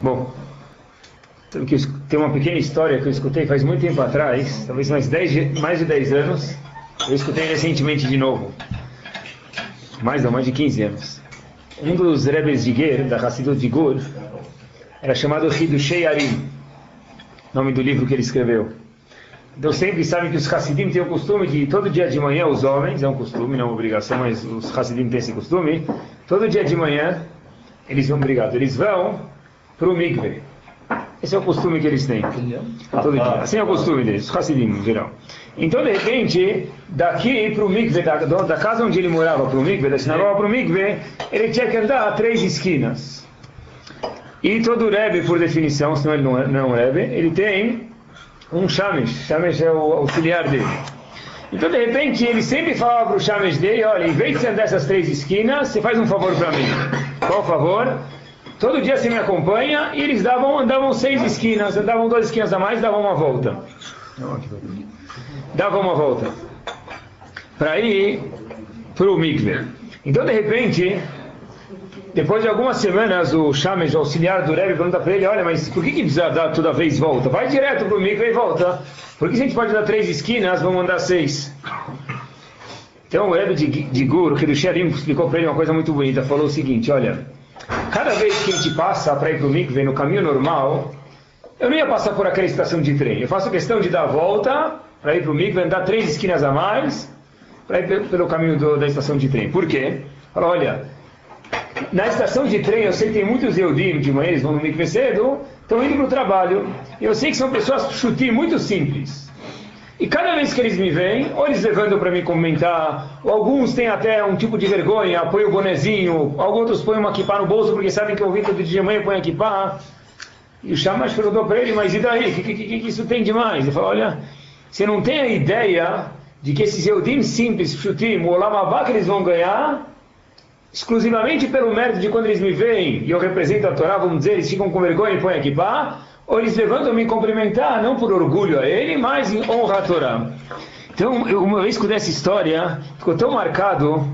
Bom, tem uma pequena história que eu escutei faz muito tempo atrás, talvez mais, 10, mais de 10 anos. Eu escutei recentemente de novo. Mais não, mais de 15 anos. Um dos rebes de Ger, da Hassidut de Gur, era chamado Hidushei Arim, nome do livro que ele escreveu. Então sempre sabem que os Hassidim têm o costume de, todo dia de manhã, os homens, é um costume, não é uma obrigação, mas os Hassidim têm esse costume, todo dia de manhã, eles vão, obrigado, eles vão para o mikve. Esse é o costume que eles têm. Todo dia. Assim é o costume deles, Hassidim em geral. Então, de repente, daqui para o mikve, da, da, casa onde ele morava para o mikve, da sinagoga para o mikve, ele tinha que andar a três esquinas. E todo Rebbe, por definição, senão ele não é, não é Rebbe, ele tem um Shamesh. Shamesh é o auxiliar dele. Então, de repente, ele sempre falava para o Shamesh dele, olha, em vez de você andar essas três esquinas, você faz um favor para mim. Qual favor? Todo dia você me acompanha e eles davam, andavam seis esquinas, andavam duas esquinas a mais, davam uma volta. Davam uma volta. Para ir para o mikve. Então, de repente, depois de algumas semanas, o Shamesh, o auxiliar do Rebbe, pergunta para ele, olha, mas por que, que precisa dar toda vez volta? Vai direto para o mikve e volta. Por que a gente pode dar três esquinas, vamos andar seis? Então o Rebbe de, de Gur, que do Sherim, explicou para ele uma coisa muito bonita, falou o seguinte, olha, cada vez que a gente passa para ir para o mikve no caminho normal, eu não ia passar por aquela estação de trem, eu faço questão de dar a volta para ir para o mikve, andar três esquinas a mais, para ir pelo caminho do, da estação de trem. Por quê? Olha, na estação de trem, eu sei que tem muitos Eudim de manhã, eles vão no mikve cedo, estão indo para o trabalho. Eu sei que são pessoas chutim muito simples. E cada vez que eles me veem, ou eles levantam para me comentar, ou alguns têm até um tipo de vergonha, põem o bonezinho, alguns põem uma kippah no bolso porque sabem que eu vim todo dia de manhã põe kippah. E o Shamash perguntou para ele, mas e daí? O que, que, que, que, isso tem demais? Ele falou, olha, você não tem a ideia de que esses Eudim simples, chutim, o Olamabá que eles vão ganhar, exclusivamente pelo mérito de quando eles me veem e eu represento a Torá, vamos dizer, eles ficam com vergonha e põem aqui pá, ou eles levantam me cumprimentar, não por orgulho a ele, mas em honra a Torá. Então, eu, uma vez que essa história ficou tão marcado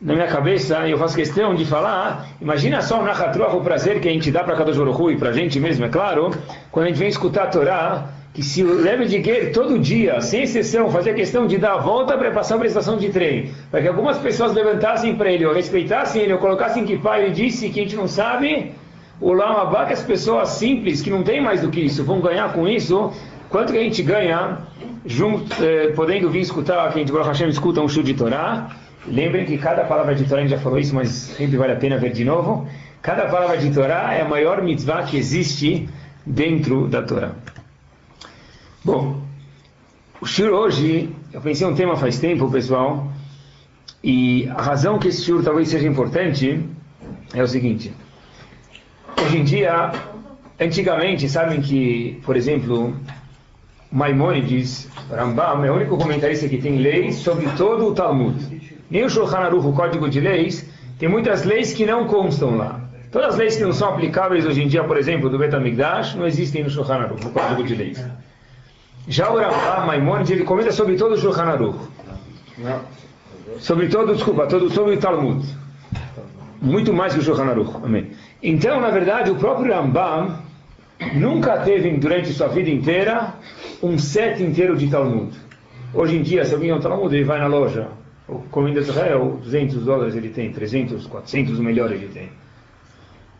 na minha cabeça, e eu faço questão de falar, imagina só o Nachatruach, o prazer que a gente dá para cada Baruch e para a gente mesmo, é claro, quando a gente vem escutar a Torá, que se o Rebbe de Ger todo dia, sem exceção, fazia questão de dar a volta para passar por estação de trem, para que algumas pessoas levantassem para ele, ou respeitassem ele, ou colocassem que pai ele disse que a gente não sabe, o Lama que as pessoas simples, que não tem mais do que isso, vão ganhar com isso, quanto que a gente ganha, junto, eh, podendo vir escutar, a gente, Baruch Hashem, escuta um show de Torá, lembrem que cada palavra de Torá, a gente já falou isso, mas sempre vale a pena ver de novo, cada palavra de Torá é a maior mitzvah que existe dentro da Torá. Bom, o Shur hoje, eu pensei um tema faz tempo, pessoal, e a razão que esse Shur talvez seja importante é o seguinte. Hoje em dia, antigamente, sabem que, por exemplo, Maimonides, Rambam, é o único comentarista que tem leis sobre todo o Talmud. Nem o Shulchan Aruch, o Código de Leis, tem muitas leis que não constam lá. Todas as leis que não são aplicáveis hoje em dia, por exemplo, do Betamigdash, não existem no Shulchan Aruch, no Código de Leis. Já o Rambam Maimonides, ele comenta sobre todo o Shulchan Aruch. Sobre todo, desculpa, todo, sobre o Talmud. Muito mais que o Shulchan Aruch. Amém. Então, na verdade, o próprio Rambam nunca teve, durante sua vida inteira, um set inteiro de Talmud. Hoje em dia, se alguém é um Talmud, ele vai na loja. O Comida Israel, 200 dólares ele tem, 300, 400, o melhor ele tem.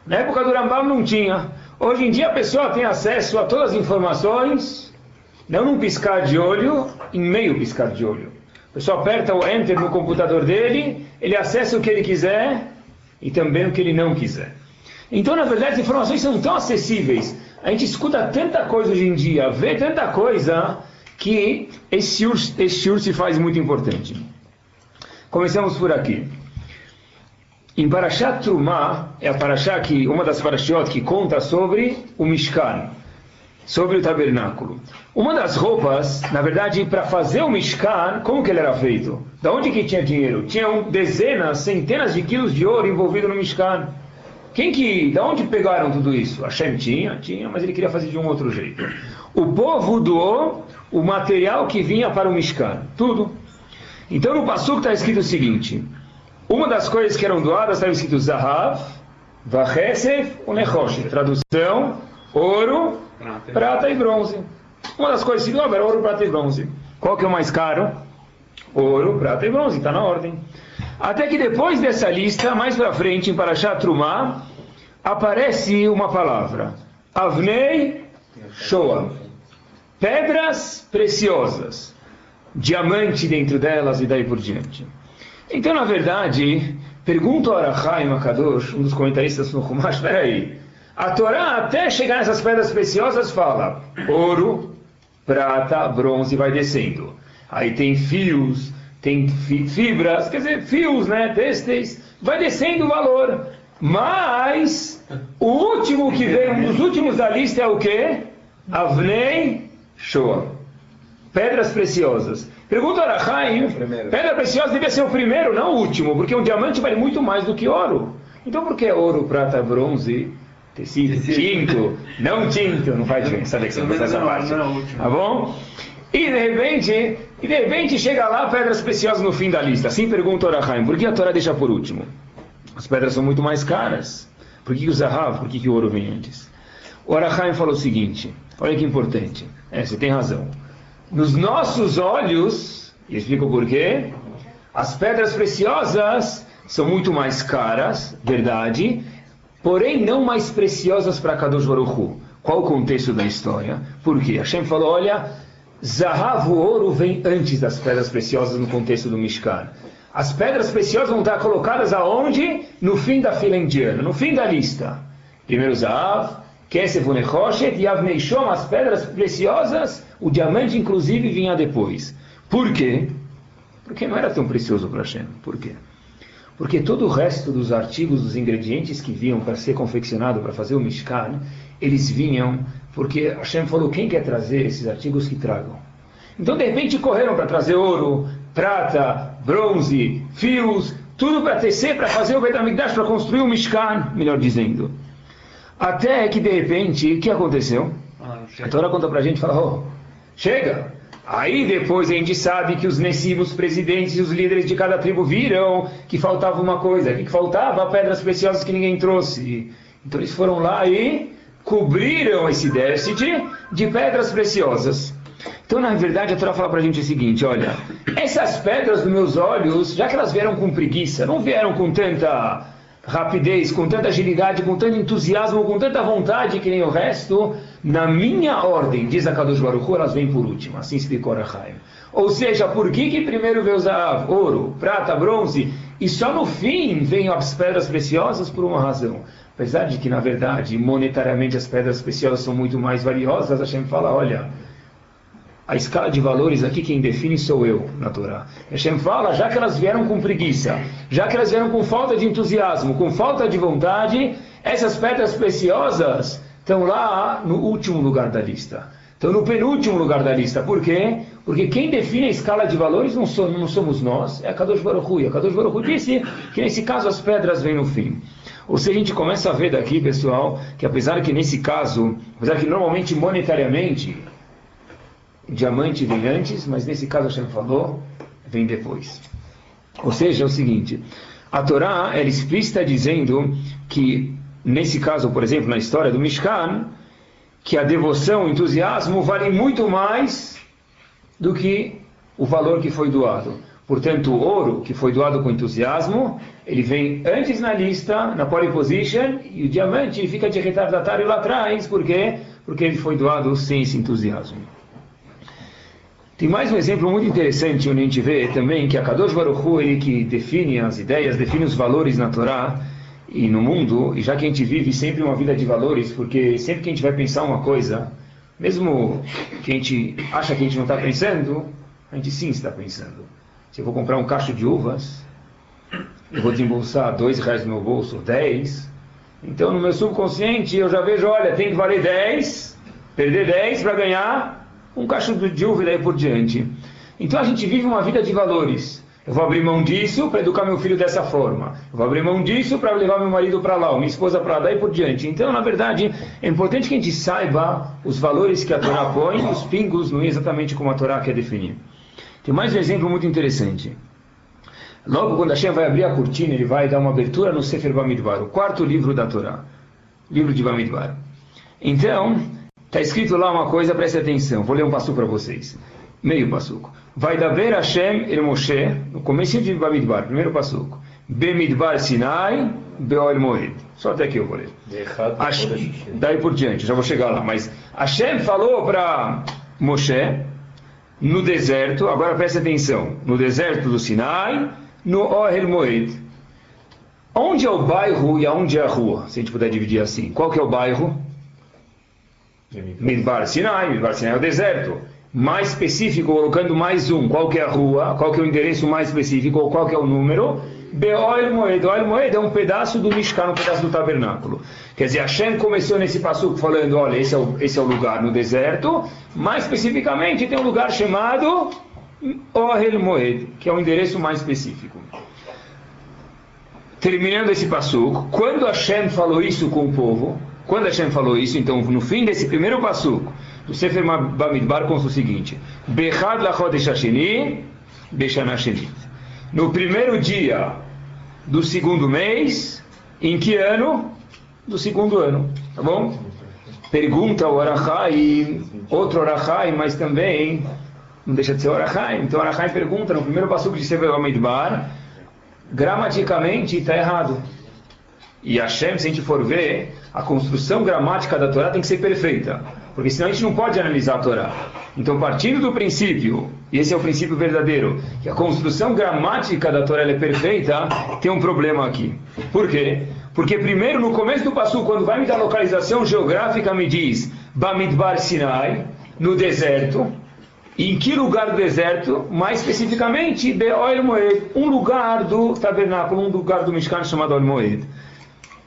Na época do Rambam não tinha. Hoje em dia a pessoa tem acesso a todas as informações não num piscar de olho, em meio piscar de olho. A pessoa aperta o Enter no computador dele, ele acessa o que ele quiser e também o que ele não quiser. Então, na verdade, as informações são tão acessíveis. A gente escuta tanta coisa hoje em dia, vê tanta coisa, que esse urso, esse se faz muito importante. Começamos por aqui. Em Parashat Trumah, é a Parashat que, uma das Parashiot que conta sobre o Mishkan sobre o tabernáculo. Uma das roupas, na verdade, para fazer o Mishkan, como que ele era feito? Da onde que tinha dinheiro? Tinham dezenas, centenas de quilos de ouro envolvido no Mishkan. Quem que, da onde pegaram tudo isso? Hashem tinha, tinha, mas ele queria fazer de um outro jeito. O povo doou o material que vinha para o Mishkan, tudo. Então no Pasuk está escrito o seguinte: uma das coisas que eram doadas estava escrito Zahav, Vachesef Unechoshet. Tradução, ouro, prata. prata e bronze. Uma das coisas que era ouro, prata e bronze. Qual que é o mais caro? Ouro, prata e bronze, está na ordem. Até que depois dessa lista, mais para frente, em Parashat Trumah, aparece uma palavra. Avnei Shoah. Pedras preciosas. Diamante dentro delas e daí por diante. Então, na verdade, pergunta ao Arachai Makadosh, um dos comentaristas no Humash, peraí, a Torá até chegar nessas pedras preciosas fala ouro, prata, bronze, vai descendo. Aí tem fios, tem fibras, quer dizer, fios, né, têxteis, vai descendo o valor. Mas o último que vem, um dos últimos da lista é o quê? Avnei Shoah. Pedras preciosas. Pergunta ao Arachaim, pedra preciosa devia ser o primeiro, não o último, porque um diamante vale muito mais do que ouro. Então por que ouro, prata, bronze, tecido, tinto, não tinto, não faz diferença, Alex, não essa parte. Tá bom? E de repente, e de repente chega lá pedras preciosas no fim da lista. Assim pergunta o Arachaim, por que a Torá deixa por último? As pedras são muito mais caras. Por que, o Zahav, por que, que o ouro vem antes? O Arachaim falou o seguinte, olha que importante, é, você tem razão. Nos nossos olhos, e explico por quê, as pedras preciosas são muito mais caras, verdade, porém não mais preciosas para Kadosh Baruch Qual o contexto da história? Por quê? Hashem falou, olha, Zahav, o ouro, vem antes das pedras preciosas no contexto do Mishkan. As pedras preciosas vão estar colocadas aonde? No fim da fila indiana, no fim da lista. Primeiro Zahav, Kesef Unechoshet as pedras preciosas, o diamante inclusive vinha depois. Por quê? Porque não era tão precioso para Hashem. Por quê? Porque todo o resto dos artigos, dos ingredientes que vinham para ser confeccionado, para fazer o Mishkan, eles vinham porque Hashem falou, quem quer trazer esses artigos que tragam? Então, de repente, correram para trazer ouro, prata, bronze, fios, tudo para tecer, para fazer o Betamigdash, para construir o Mishkan, melhor dizendo. Até que de repente, o que aconteceu? Ah, a Torá conta para a gente e fala, oh, chega! Aí depois a gente sabe que os Nessim, presidentes e os líderes de cada tribo viram que faltava uma coisa, que faltava pedras preciosas que ninguém trouxe. Então eles foram lá e cobriram esse déficit de pedras preciosas. Então, na verdade, a Torá fala para a gente o seguinte: olha, essas pedras dos meus olhos, já que elas vieram com preguiça, não vieram com tanta rapidez, com tanta agilidade, com tanto entusiasmo, com tanta vontade que nem o resto, na minha ordem, diz a Kadosh Baruch elas vêm por último. Assim explicou Rahaim. Ou seja, por que, que primeiro veio usar ouro, prata, bronze, e só no fim vêm as pedras preciosas por uma razão? Apesar de que, na verdade, monetariamente as pedras preciosas são muito mais valiosas, a Hashem fala, olha, a escala de valores aqui quem define sou eu na Torá. Hashem fala, já que elas vieram com preguiça, já que elas vieram com falta de entusiasmo, com falta de vontade, essas pedras preciosas estão lá no último lugar da lista. Estão no penúltimo lugar da lista. Por quê? Porque quem define a escala de valores não, somos, não somos nós, é a Kadosh Baruch Hu. E a Kadosh Baruch Hu disse que nesse caso as pedras vêm no fim. Ou seja, a gente começa a ver daqui, pessoal, que apesar que nesse caso, apesar que normalmente monetariamente diamante vem antes, mas nesse caso Hashem falou, vem depois. Ou seja, é o seguinte, a Torá ela explícita dizendo que, nesse caso, por exemplo, na história do Mishkan, que a devoção, o entusiasmo vale muito mais do que o valor que foi doado. Portanto, o ouro que foi doado com entusiasmo, ele vem antes na lista, na pole position, e o diamante fica de retardatário lá atrás, por quê? Porque ele foi doado sem esse entusiasmo. Tem mais um exemplo muito interessante onde a gente vê também que a Kadosh Baruch Hu, ele que define as ideias, define os valores na Torá e no mundo, e já que a gente vive sempre uma vida de valores, porque sempre que a gente vai pensar uma coisa, mesmo que a gente acha que a gente não está pensando, a gente sim está pensando. Se eu vou comprar um cacho de uvas, eu vou desembolsar dois reais no meu bolso, dez, então no meu subconsciente eu já vejo, olha, tem que valer dez, perder dez para ganhar um cacho de uva e daí por diante. Então a gente vive uma vida de valores. Eu vou abrir mão disso para educar meu filho dessa forma. Eu vou abrir mão disso para levar meu marido para lá, minha esposa para lá e por diante. Então, na verdade, é importante que a gente saiba os valores que a Torá põe, os pingos não é exatamente como a Torá quer definir. Tem mais um exemplo muito interessante. Logo quando Hashem vai abrir a cortina, ele vai dar uma abertura no Sefer Bamidbar, o quarto livro da Torá, livro de Bamidbar. Então, está escrito lá uma coisa, preste atenção, vou ler um passo para vocês. Meio passuco. Vai dar ver Hashem el Moshe, no começo de Bamidbar, primeiro passuco. Bemidbar Sinai, Beol Moed. Só até aqui eu vou ler. Hashem, daí por diante, já vou chegar lá. Mas Hashem falou para Moshe, no deserto, agora preste atenção, no deserto do Sinai, no Ohel Moed. Onde é o bairro e aonde é a rua? Se a gente puder dividir assim. Qual que é o bairro? Midbar Sinai. Midbar Sinai é o deserto. Mais específico, colocando mais um. Qual que é a rua? Qual que é o endereço mais específico? Qual que é o número? Beoel Moed. Oel Moed é um pedaço do Mishkan, um pedaço do tabernáculo. Quer dizer, Hashem começou nesse passo falando, olha, esse é, o, esse é o lugar no deserto. Mais especificamente, tem um lugar chamado Ohel Moed, que é o endereço mais específico. Terminando esse passuco, quando Hashem falou isso com o povo, quando Hashem falou isso, então no fim desse primeiro passuco, do Sefer Bamidbar consta o seguinte: Bechad lachodesh hasheni, beshana No primeiro dia do segundo mês, em que ano? Do segundo ano, tá bom? Pergunta o Arachai, outro Arachai, mas também não deixa de ser Arachai. Então Arachai pergunta no primeiro passuco de Sefer Bamidbar, gramaticamente está errado. E Hashem, se a gente for ver, a construção gramática da Torá tem que ser perfeita. Porque senão a gente não pode analisar a Torá. Então, partindo do princípio, e esse é o princípio verdadeiro, que a construção gramática da Torá é perfeita, tem um problema aqui. Por quê? Porque primeiro, no começo do passo, quando vai me dar localização geográfica, me diz Bamidbar Sinai, no deserto, em que lugar do deserto? Mais especificamente, Be'oel Moed, um lugar do tabernáculo, um lugar do Mishkan chamado Oel Moed.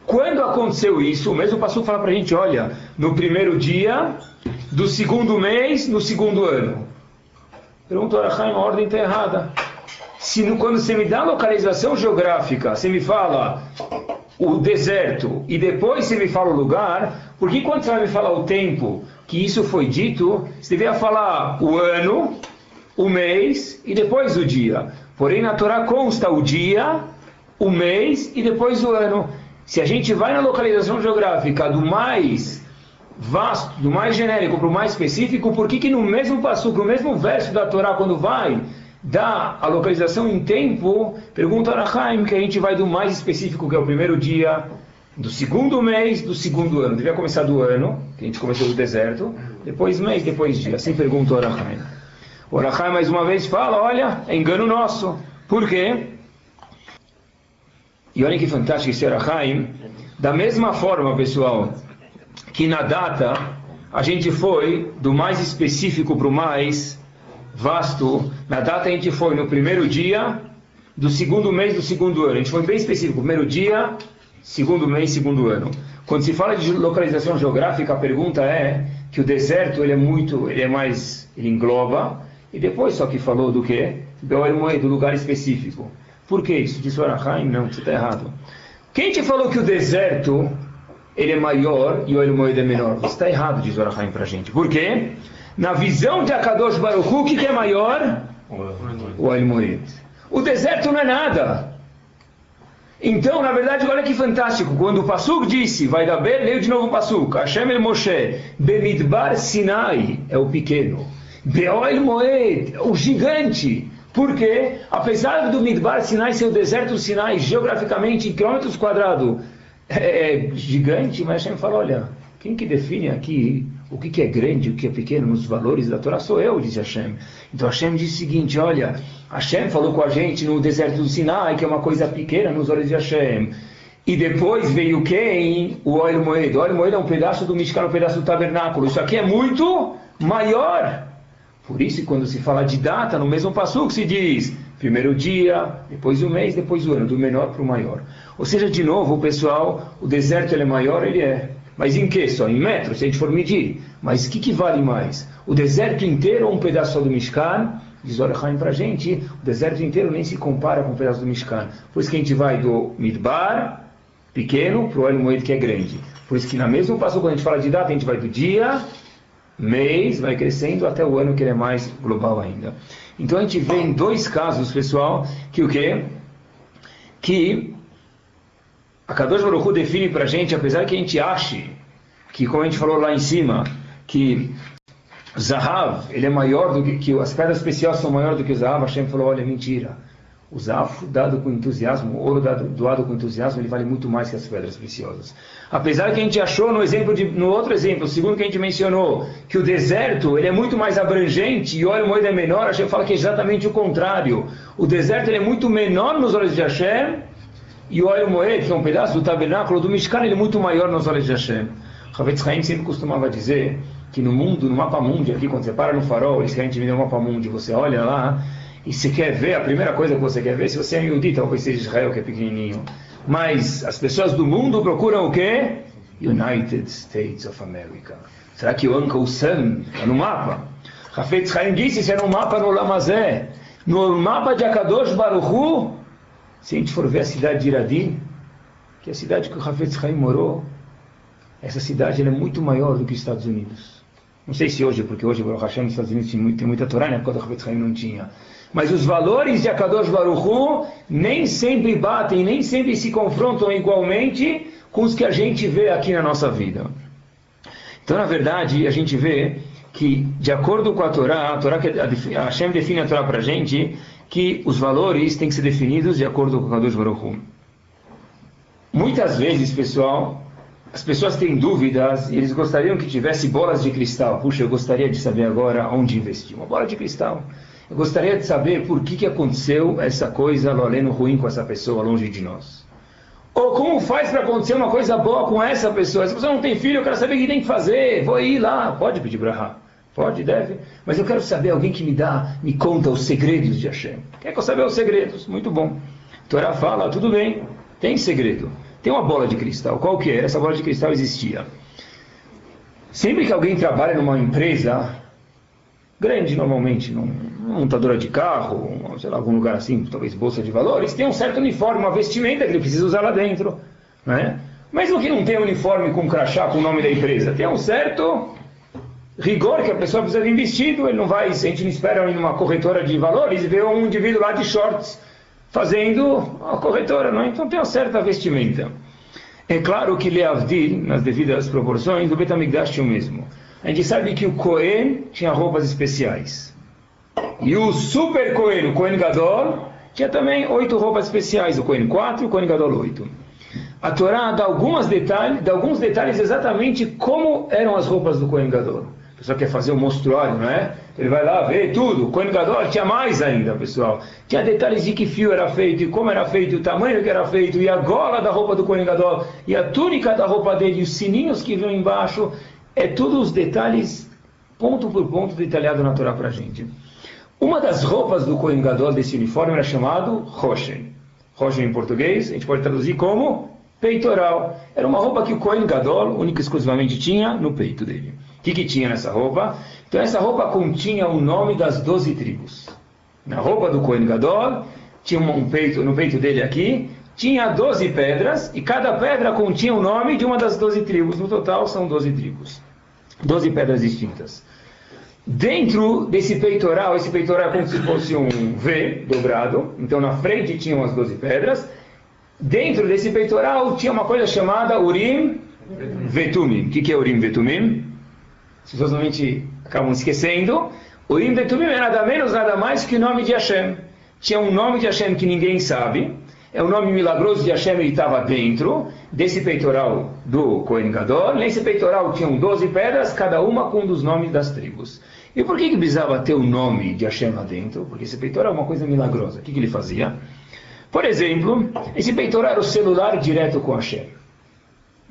Quando aconteceu isso, o mesmo pastor fala para a gente, olha, no primeiro dia do segundo mês, no segundo ano. Pergunta, Arahaim, a ordem está errada. Se no, quando você me dá localização geográfica, você me fala o deserto e depois você me fala o lugar, por que quando você vai me falar o tempo que isso foi dito, você deveria falar o ano, o mês e depois o dia. Porém, na Torá consta o dia, o mês e depois o ano. Se a gente vai na localização geográfica do mais vasto, do mais genérico para o mais específico, por que, que no mesmo passo, no mesmo verso da Torá, quando vai dar a localização em tempo, pergunta a Arahaim que a gente vai do mais específico, que é o primeiro dia, do segundo mês do segundo ano. Devia começar do ano, que a gente começou do deserto, depois mês, depois dia. Assim pergunta o Arahaim. O Arahaim mais uma vez fala, olha, é engano nosso. Por quê? E olha que fantástico esse Arahaim. Da mesma forma, pessoal, que na data a gente foi do mais específico para o mais vasto. Na data a gente foi no primeiro dia do segundo mês do segundo ano. A gente foi bem específico. Primeiro dia, segundo mês, segundo ano. Quando se fala de localização geográfica, a pergunta é que o deserto ele é muito, ele é mais, ele engloba. E depois só que falou do que? Do lugar específico. Por que isso? Disse o Arahaim, não, você está errado. Quem te falou que o deserto ele é maior e o El Moed é menor? Você está errado, diz o Arahaim para a gente. Por quê? Na visão de Akadosh Baruch o que, que é maior? O El Moed. O deserto não é nada. Então, na verdade, olha que fantástico. Quando o Passuk disse, vai dar bem, leio de novo o Passuk. Hashem el Moshe, Bemidbar Sinai, é o pequeno. Beol Moed, o gigante. Porque, apesar do Midbar Sinai ser o deserto Sinai, geograficamente, em quilômetros quadrados, é, é gigante, mas Hashem fala, olha, quem que define aqui o que, que é grande, o que é pequeno nos valores da Torá sou eu, disse Hashem. Então Hashem disse o seguinte, olha, Hashem falou com a gente no deserto do Sinai, que é uma coisa pequena nos olhos de Hashem. E depois veio quem? O óleo moedo. O óleo moedo é um pedaço do Mishkan, um pedaço do tabernáculo. Isso aqui é muito maior. Por isso, quando se fala de data, no mesmo passo que se diz primeiro dia, depois o mês, depois o ano, do menor para o maior. Ou seja, de novo, pessoal, o deserto ele é maior, ele é. Mas em que só? Em metros, se a gente for medir. Mas o que, que vale mais? O deserto inteiro ou um pedaço só do Mishkan? Diz Orachaim para a gente, o deserto inteiro nem se compara com um pedaço do Mishkan. Por isso que a gente vai do Midbar, pequeno, para o El Moed, que é grande. Por isso que na mesma passo, quando a gente fala de data, a gente vai do dia mês, vai crescendo até o ano que ele é mais global ainda. Então a gente vê em dois casos, pessoal, que o que? que a Kadosh Baruch Hu define para a gente, apesar que a gente ache que, como a gente falou lá em cima, que Zahav, ele é maior do que, que as pedras especiais são maiores do que o Zahav, Hashem falou, olha, mentira. O Zahav dado com entusiasmo, o ouro dado, doado com entusiasmo, ele vale muito mais que as pedras preciosas. Apesar que a gente achou no exemplo de, no outro exemplo, segundo que a gente mencionou, que o deserto ele é muito mais abrangente e o óleo moído é menor, Hashem fala que é exatamente o contrário. O deserto ele é muito menor nos olhos de Hashem e o óleo moed, que é um pedaço do tabernáculo do Mishkan, ele é muito maior nos olhos de Hashem. Havetz Haim sempre costumava dizer que no mundo, no mapa mundi, aqui quando você para no farol, eles querem te vender um mapa mundi, você olha lá e você quer ver, a primeira coisa que você quer ver, se você é Yehudi, talvez seja Israel, que é pequenininho. Mas as pessoas do mundo procuram o quê? United States of America. Será que o Uncle Sam está no mapa? Hafetz Haim disse, isso é no mapa no Lamazé. No mapa de Akadosh Baruchu, se a gente for ver a cidade de Iradim, que é a cidade que o Hafetz Haim morou, essa cidade é muito maior do que os Estados Unidos. Não sei se hoje, porque hoje o Hashem nos Estados Unidos tem, muita Torá, na época do Hafetz Haim não tinha. Mas os valores de Akadosh Baruchu nem sempre batem, nem sempre se confrontam igualmente com os que a gente vê aqui na nossa vida. Então, na verdade, a gente vê que, de acordo com a Torá, a Torá a Hashem define a Torá para a gente, que os valores têm que ser definidos de acordo com o Kadosh Baruch. Muitas vezes, pessoal, as pessoas têm dúvidas e eles gostariam que tivesse bolas de cristal. Puxa, eu gostaria de saber agora onde investir. Uma bola de cristal. Eu gostaria de saber por que, que aconteceu essa coisa loleno ruim com essa pessoa longe de nós. Ou como faz para acontecer uma coisa boa com essa pessoa? Se você não tem filho, eu quero saber o que tem que fazer. Vou ir lá. Pode pedir brahá. Pode, deve. Mas eu quero saber alguém que me dá, me conta os segredos de Hashem. Quer que eu saber os segredos? Muito bom. Torá fala, tudo bem, tem segredo. Tem uma bola de cristal. Qual que é? Essa bola de cristal existia. Sempre que alguém trabalha numa empresa grande, normalmente, numa montadora de carro, sei lá, algum lugar assim, talvez bolsa de valores, tem um certo uniforme, uma vestimenta que ele precisa usar lá dentro. Né? Mesmo que não tenha uniforme com crachá com o nome da empresa, tem um certo rigor que a pessoa precisa de vestido, ele não vai, a gente não espera em uma corretora de valores e vê um indivíduo lá de shorts fazendo a corretora, não? então tem uma certa vestimenta. É claro que Leavdil, nas devidas proporções, do Betamigdash tinha o mesmo. A gente sabe que o Cohen tinha roupas especiais. E o Super Cohen, o Cohen Gadol, tinha também oito roupas especiais. O Cohen 4 e o Cohen Gadol 8. A Torá dá, algumas detalhes, dá alguns detalhes exatamente como eram as roupas do Cohen Gadol. A pessoa quer fazer o um monstruário, não é? Ele vai lá ver tudo. O Kohen Gadol tinha mais ainda, pessoal. Tinha detalhes de que fio era feito, e como era feito, o tamanho que era feito, e a gola da roupa do Kohen Gadol, e a túnica da roupa dele, e os sininhos que vinham embaixo. É tudo os detalhes, ponto por ponto, detalhado na Torá para a gente. Uma das roupas do Kohen Gadol desse uniforme era chamado Roshen. Roshen em português, a gente pode traduzir como peitoral. Era uma roupa que o Kohen Gadol, única e exclusivamente, tinha no peito dele que, que tinha nessa roupa? Então essa roupa continha o nome das doze tribos. Na roupa do Kohen Gadol, tinha um peito, no peito dele aqui, tinha doze pedras, e cada pedra continha o nome de uma das doze tribos. No total são doze tribos. Doze pedras distintas. Dentro desse peitoral, esse peitoral é como se fosse um V dobrado, então na frente tinham as doze pedras. Dentro desse peitoral tinha uma coisa chamada Urim Vetumim. O que é Urim Vetumim? as pessoas normalmente acabam esquecendo, o Im Betumim é nada menos, nada mais que o nome de Hashem. Tinha um nome de Hashem que ninguém sabe, é o nome milagroso de Hashem, estava dentro desse peitoral do Kohen Gadol. Nesse peitoral tinham 12 pedras, cada uma com um dos nomes das tribos. E por que, que precisava ter o nome de Hashem lá dentro? Porque esse peitoral é uma coisa milagrosa. O que, que ele fazia? Por exemplo, esse peitoral era o celular direto com Hashem.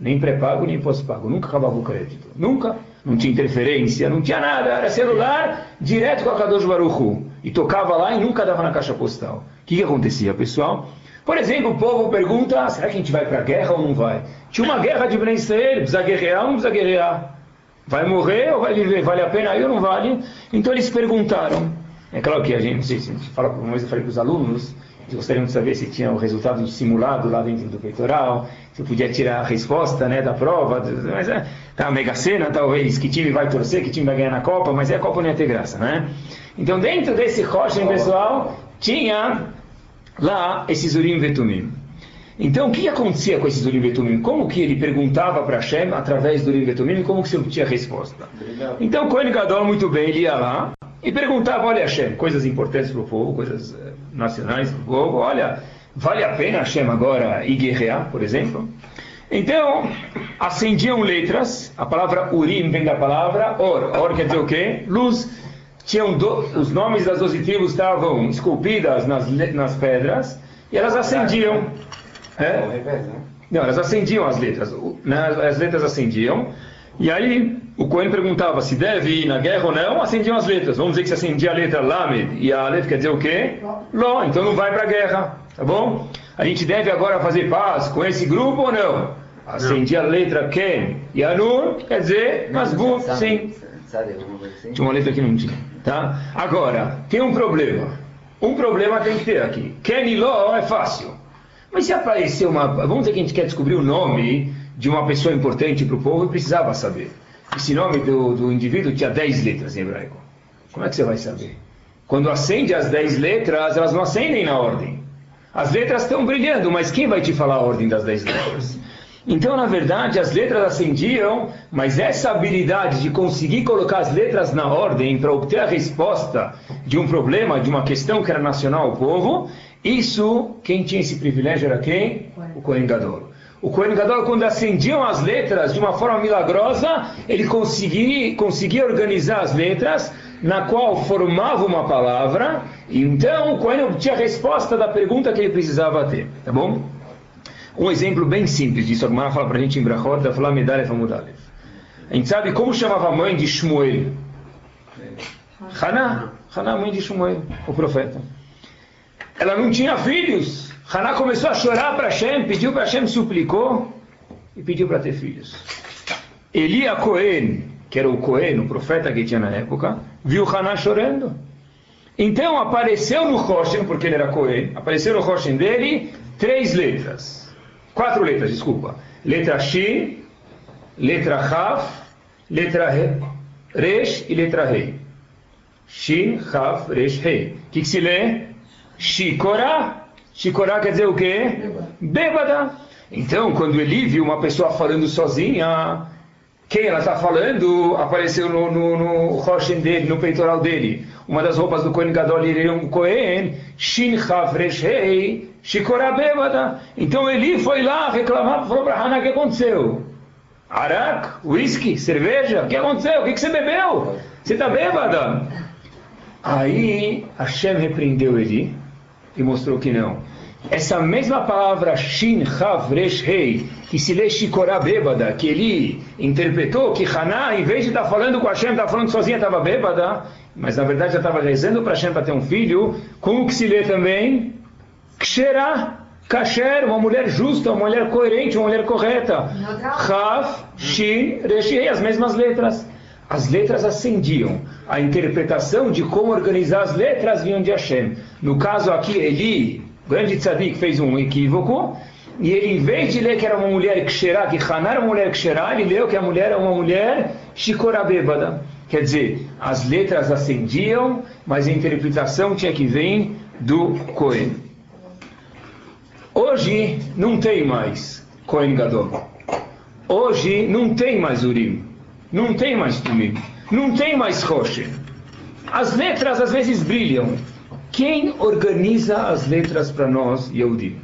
Nem pré-pago, nem pós-pago. Nunca acabava o crédito. Nunca não tinha interferência, não tinha nada, era celular direto com a Kadosh Baruchu. E tocava lá e nunca dava na caixa postal. O que, que acontecia, pessoal? Por exemplo, o povo pergunta, ah, será que a gente vai para a guerra ou não vai? Tinha uma guerra de Ben Israel, precisa guerrear ou não precisa guerrear? Vai morrer ou vai viver? Vale a pena aí ou não vale? Então eles perguntaram. É claro que a gente, não sei se a gente fala, uma vez eu falei para os alunos, eles gostariam de saber se tinha o resultado simulado lá dentro do peitoral, se eu podia tirar a resposta né, da prova, mas é, tá, Mega Sena talvez, que time vai torcer, que time vai ganhar na Copa, mas a Copa não ia ter graça, né? Então dentro desse Rochen pessoal, tinha lá esses Urim Vetumim. Então, o que acontecia com esses Urim Vetumim? Como que ele perguntava para Hashem através do Urim Vetumim como que se obtinha a resposta? Então, Kohen Gadol, muito bem, ele ia lá e perguntava, olha Hashem, coisas importantes para o povo, coisas eh, nacionais para o povo, olha, vale a pena Hashem agora ir guerrear, por exemplo? Então, acendiam letras, a palavra Urim vem da palavra Or, Or quer dizer o quê? Luz. Tinham do, os nomes das doze tribos estavam esculpidas nas, nas pedras e elas acendiam. É? Não, elas acendiam as letras. Né, as letras acendiam. E aí o Cohen perguntava se deve ir na guerra ou não, acendiam as letras. Vamos dizer que se acendia a letra Lamed e a letra quer dizer o quê? Ló, então não vai para a guerra, tá bom? A gente deve agora fazer paz com esse grupo ou não? Acendia a letra Ken e a Nur, quer dizer, Masbun, sim. Tinha uma letra que não tinha, tá? Agora, tem um problema. Um problema tem que ter aqui. Ken e Ló é fácil. Mas se aparecer uma. Vamos dizer que a gente quer descobrir o nome de uma pessoa importante para o povo e precisava saber. Esse nome do, do indivíduo tinha 10 letras em hebraico. Como é que você vai saber? Quando acende as 10 letras, elas não acendem na ordem. As letras estão brilhando, mas quem vai te falar a ordem das 10 letras? Então, na verdade, as letras acendiam, mas essa habilidade de conseguir colocar as letras na ordem para obter a resposta de um problema, de uma questão que era nacional ao povo, isso, quem tinha esse privilégio era quem? O Kohen. O Kohen quando acendiam as letras de uma forma milagrosa, ele conseguia, conseguia organizar as letras, na qual formava uma palavra, e então o Kohen obtinha a resposta da pergunta que ele precisava ter. Tá bom? Um exemplo bem simples disso, a Gemara fala para a gente em Brachot, da falar Medalef Amudalef. A gente sabe como chamava a mãe de Shmuel? Haná. Haná, mãe de Shmuel, o profeta. Ela não tinha filhos. Haná começou a chorar para Hashem, pediu para Hashem, suplicou e pediu para ter filhos. Elia Cohen, que era o Cohen, o profeta que tinha na época, viu Haná chorando. Então apareceu no Roshem, porque ele era Cohen, apareceu no Roshem dele três letras. Quatro letras, desculpa. Letra Shin, letra Raf, letra Resh e letra Rei. Shin, Raf, Resh, Rei. O que, que se lê? Shikorá. Shikorá quer dizer o quê? Bêbada. Então, quando ele viu uma pessoa falando sozinha, quem ela está falando apareceu no, no, no roshen dele, no peitoral dele. Uma das roupas do Kohen Gadol era um Kohen, Shin Chavreshei, Shikorá bêbada. Então ele foi lá reclamar, falou para Hannah o que aconteceu. Arak, whisky, cerveja, o que aconteceu? O que, você bebeu? Você está bêbada? Aí Hashem repreendeu ele e mostrou que não. Essa mesma palavra Shin Resh Rei, que se lê Shikorá bêbada, que ele interpretou que Haná, em vez de estar falando com Hashem, estava falando sozinha, estava bêbada, mas na verdade já estava rezando para Hashem para ter um filho, como que se lê também? Ksherá, Kasher, uma mulher justa, uma mulher coerente, uma mulher correta. Chav, Shin, Resh Rei, as mesmas letras. As letras acendiam. A interpretação de como organizar as letras vinham de Hashem. No caso aqui, Eli, grande tzadik, fez um equívoco. E ele, em vez de ler que era uma mulher Ksherá, que Haná era uma mulher Ksherá, ele leu que a mulher era uma mulher bêbada. Quer dizer, as letras acendiam, mas a interpretação tinha que vir do Cohen. Hoje não tem mais Cohen Gadol. Hoje não tem mais Urim. Não tem mais Tumim. Não tem mais Roche. As letras às vezes brilham. Quem organiza as letras para nós, Yehudim?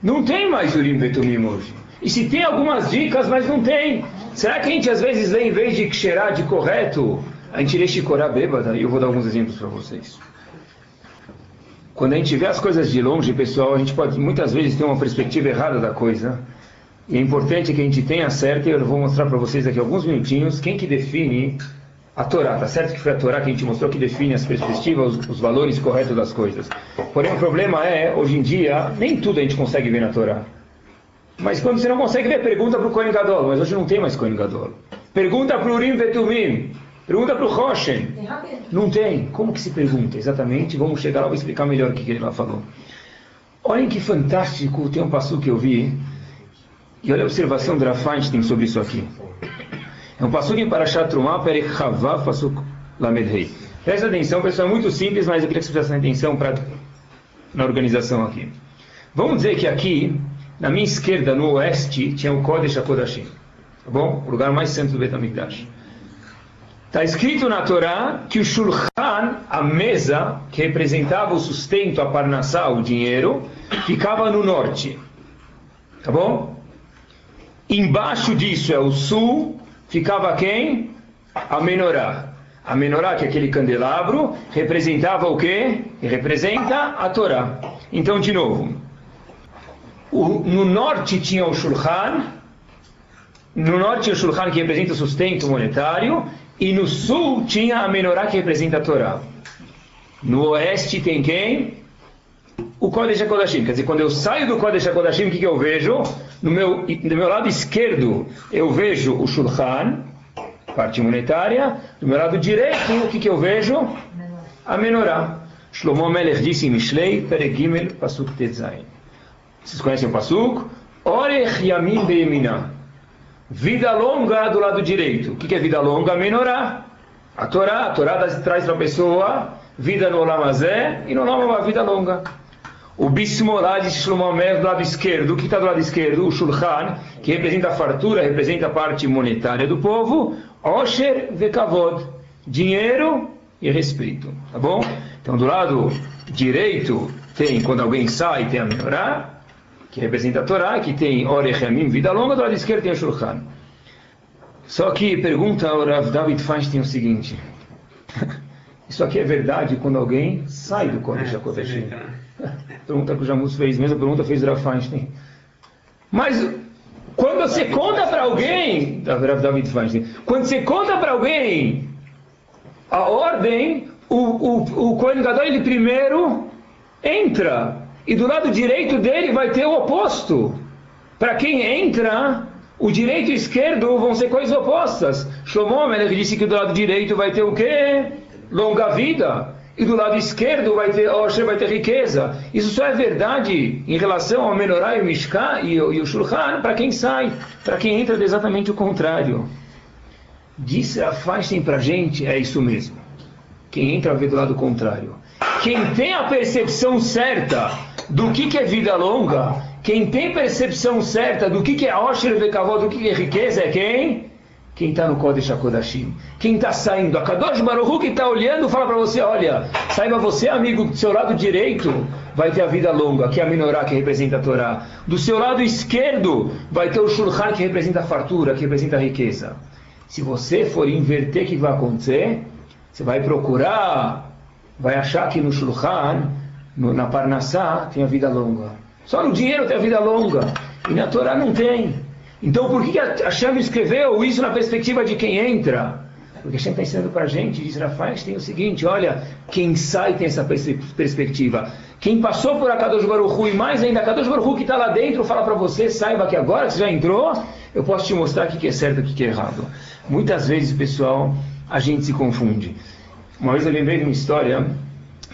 Não tem mais Urim Betumim hoje. E se tem algumas dicas, mas não tem. Será que a gente às vezes lê, em vez de cheirar de correto, a gente lê Shikorá bêbada? E eu vou dar alguns exemplos para vocês. Quando a gente vê as coisas de longe, pessoal, a gente pode muitas vezes ter uma perspectiva errada da coisa. E é importante que a gente tenha certo, e eu vou mostrar para vocês daqui a alguns minutinhos, quem que define a Torá. Tá certo que foi a Torá que a gente mostrou que define as perspectivas, os, os valores corretos das coisas. Porém, o problema é, hoje em dia, nem tudo a gente consegue ver na Torá. Mas quando você não consegue ver, pergunta para o Kohen Gadol. Mas hoje não tem mais Kohen Gadol. Pergunta para o Urim Vetumim. Pergunta para o Roshen. Não tem. Como que se pergunta? Exatamente. Vamos chegar lá, vou explicar melhor o que, que ele lá falou. Olhem que fantástico. Tem um passo que eu vi e olha a observação do tem sobre isso aqui. É um passo em Parashat Trumah, Perek Chavav, Pasuk Lamed Rei. Presta atenção, pessoal, é muito simples, mas eu queria que você prestasse atenção pra, na organização aqui. Vamos dizer que aqui, na minha esquerda, no oeste, tinha o Kodesh HaKodashim. Tá bom? O lugar mais santo do Betamigdash. Está escrito na Torá que o Shulchan, a mesa que representava o sustento, a parnassá, o dinheiro, ficava no norte. Tá bom? Embaixo disso é o sul, ficava quem? A menorá. A menorá, que é aquele candelabro, representava o quê? Representa a Torá. Então, de novo, o, no norte tinha o Shulchan, no norte o Shulchan que representa o sustento monetário, e no sul tinha a menorá que representa a Torá. No oeste tem quem? O Kodesh HaKodashim. Quer dizer, quando eu saio do Kodesh HaKodashim, o que, que eu vejo? No meu, no meu lado esquerdo, eu vejo o Shulchan, parte monetária. Do meu lado direito, o que, que eu vejo? A menorá. Shlomo Melech disse em Mishlei, Peregimel, Pasuk Tetzain. Vocês conhecem o Pasuk? Orech Yamin Beyeminah. Vida longa do lado direito. O que é vida longa? Menorá. A Torá, a Torá traz para a pessoa vida no Olamazé e no Olam uma vida longa. O Bismolá de Shlomo do lado esquerdo. O que está do lado esquerdo? O Shulchan, que representa a fartura, representa a parte monetária do povo. Osher Vekavod. Dinheiro e respeito. Tá bom? Então, do lado direito tem, quando alguém sai, tem a menorá que representa a Torá, que tem Orechemim, vida longa, do lado esquerdo tem o Shulchan. Só que pergunta ao Rav David Feinstein o seguinte: Isso aqui é verdade quando alguém sai do Kodesh HaKodeshim? pergunta que o Jamus fez, mesma pergunta fez o Rav Feinstein. Mas quando você conta para alguém, Rav David Feinstein, quando você conta para alguém a ordem, o, o, o Kohen Gadol, ele primeiro entra e do lado direito dele vai ter o oposto. Para quem entra, o direito e o esquerdo vão ser coisas opostas. Shlomo disse que do lado direito vai ter o quê? Longa vida. E do lado esquerdo vai ter, Osher vai ter riqueza. Isso só é verdade em relação ao Menorá e o Mishká e, o Shulchan para quem sai. Para quem entra é exatamente o contrário. Disse a Feinstein para gente, é isso mesmo. Quem entra vê do lado contrário. Quem tem a percepção certa do que, que é vida longa, quem tem percepção certa do que, que é Osher Vekavod, do que, que é riqueza, é quem? Quem está no Kodesh HaKodashim. Quem está saindo. A Kadosh Baruch que está olhando fala para você, olha, saiba você, amigo, do seu lado direito vai ter a vida longa, que é a Minorá, que representa a Torá. Do seu lado esquerdo vai ter o Shulchan, que representa a fartura, que representa a riqueza. Se você for inverter, o que vai acontecer? Você vai procurar, vai achar que no Shulchan no, na Parnassá tem a vida longa. Só no dinheiro tem a vida longa. E na Torá não tem. Então por que a Hashem escreveu isso na perspectiva de quem entra? Porque Hashem está ensinando para a gente, diz Rafael, tem o seguinte, olha, quem sai tem essa perspectiva. Quem passou por Akadosh Baruch Hu, e mais ainda, Akadosh Baruch Hu que está lá dentro, fala para você, saiba que agora que você já entrou, eu posso te mostrar o que é certo e o que é errado. Muitas vezes, pessoal, a gente se confunde. Uma vez eu lembrei de uma história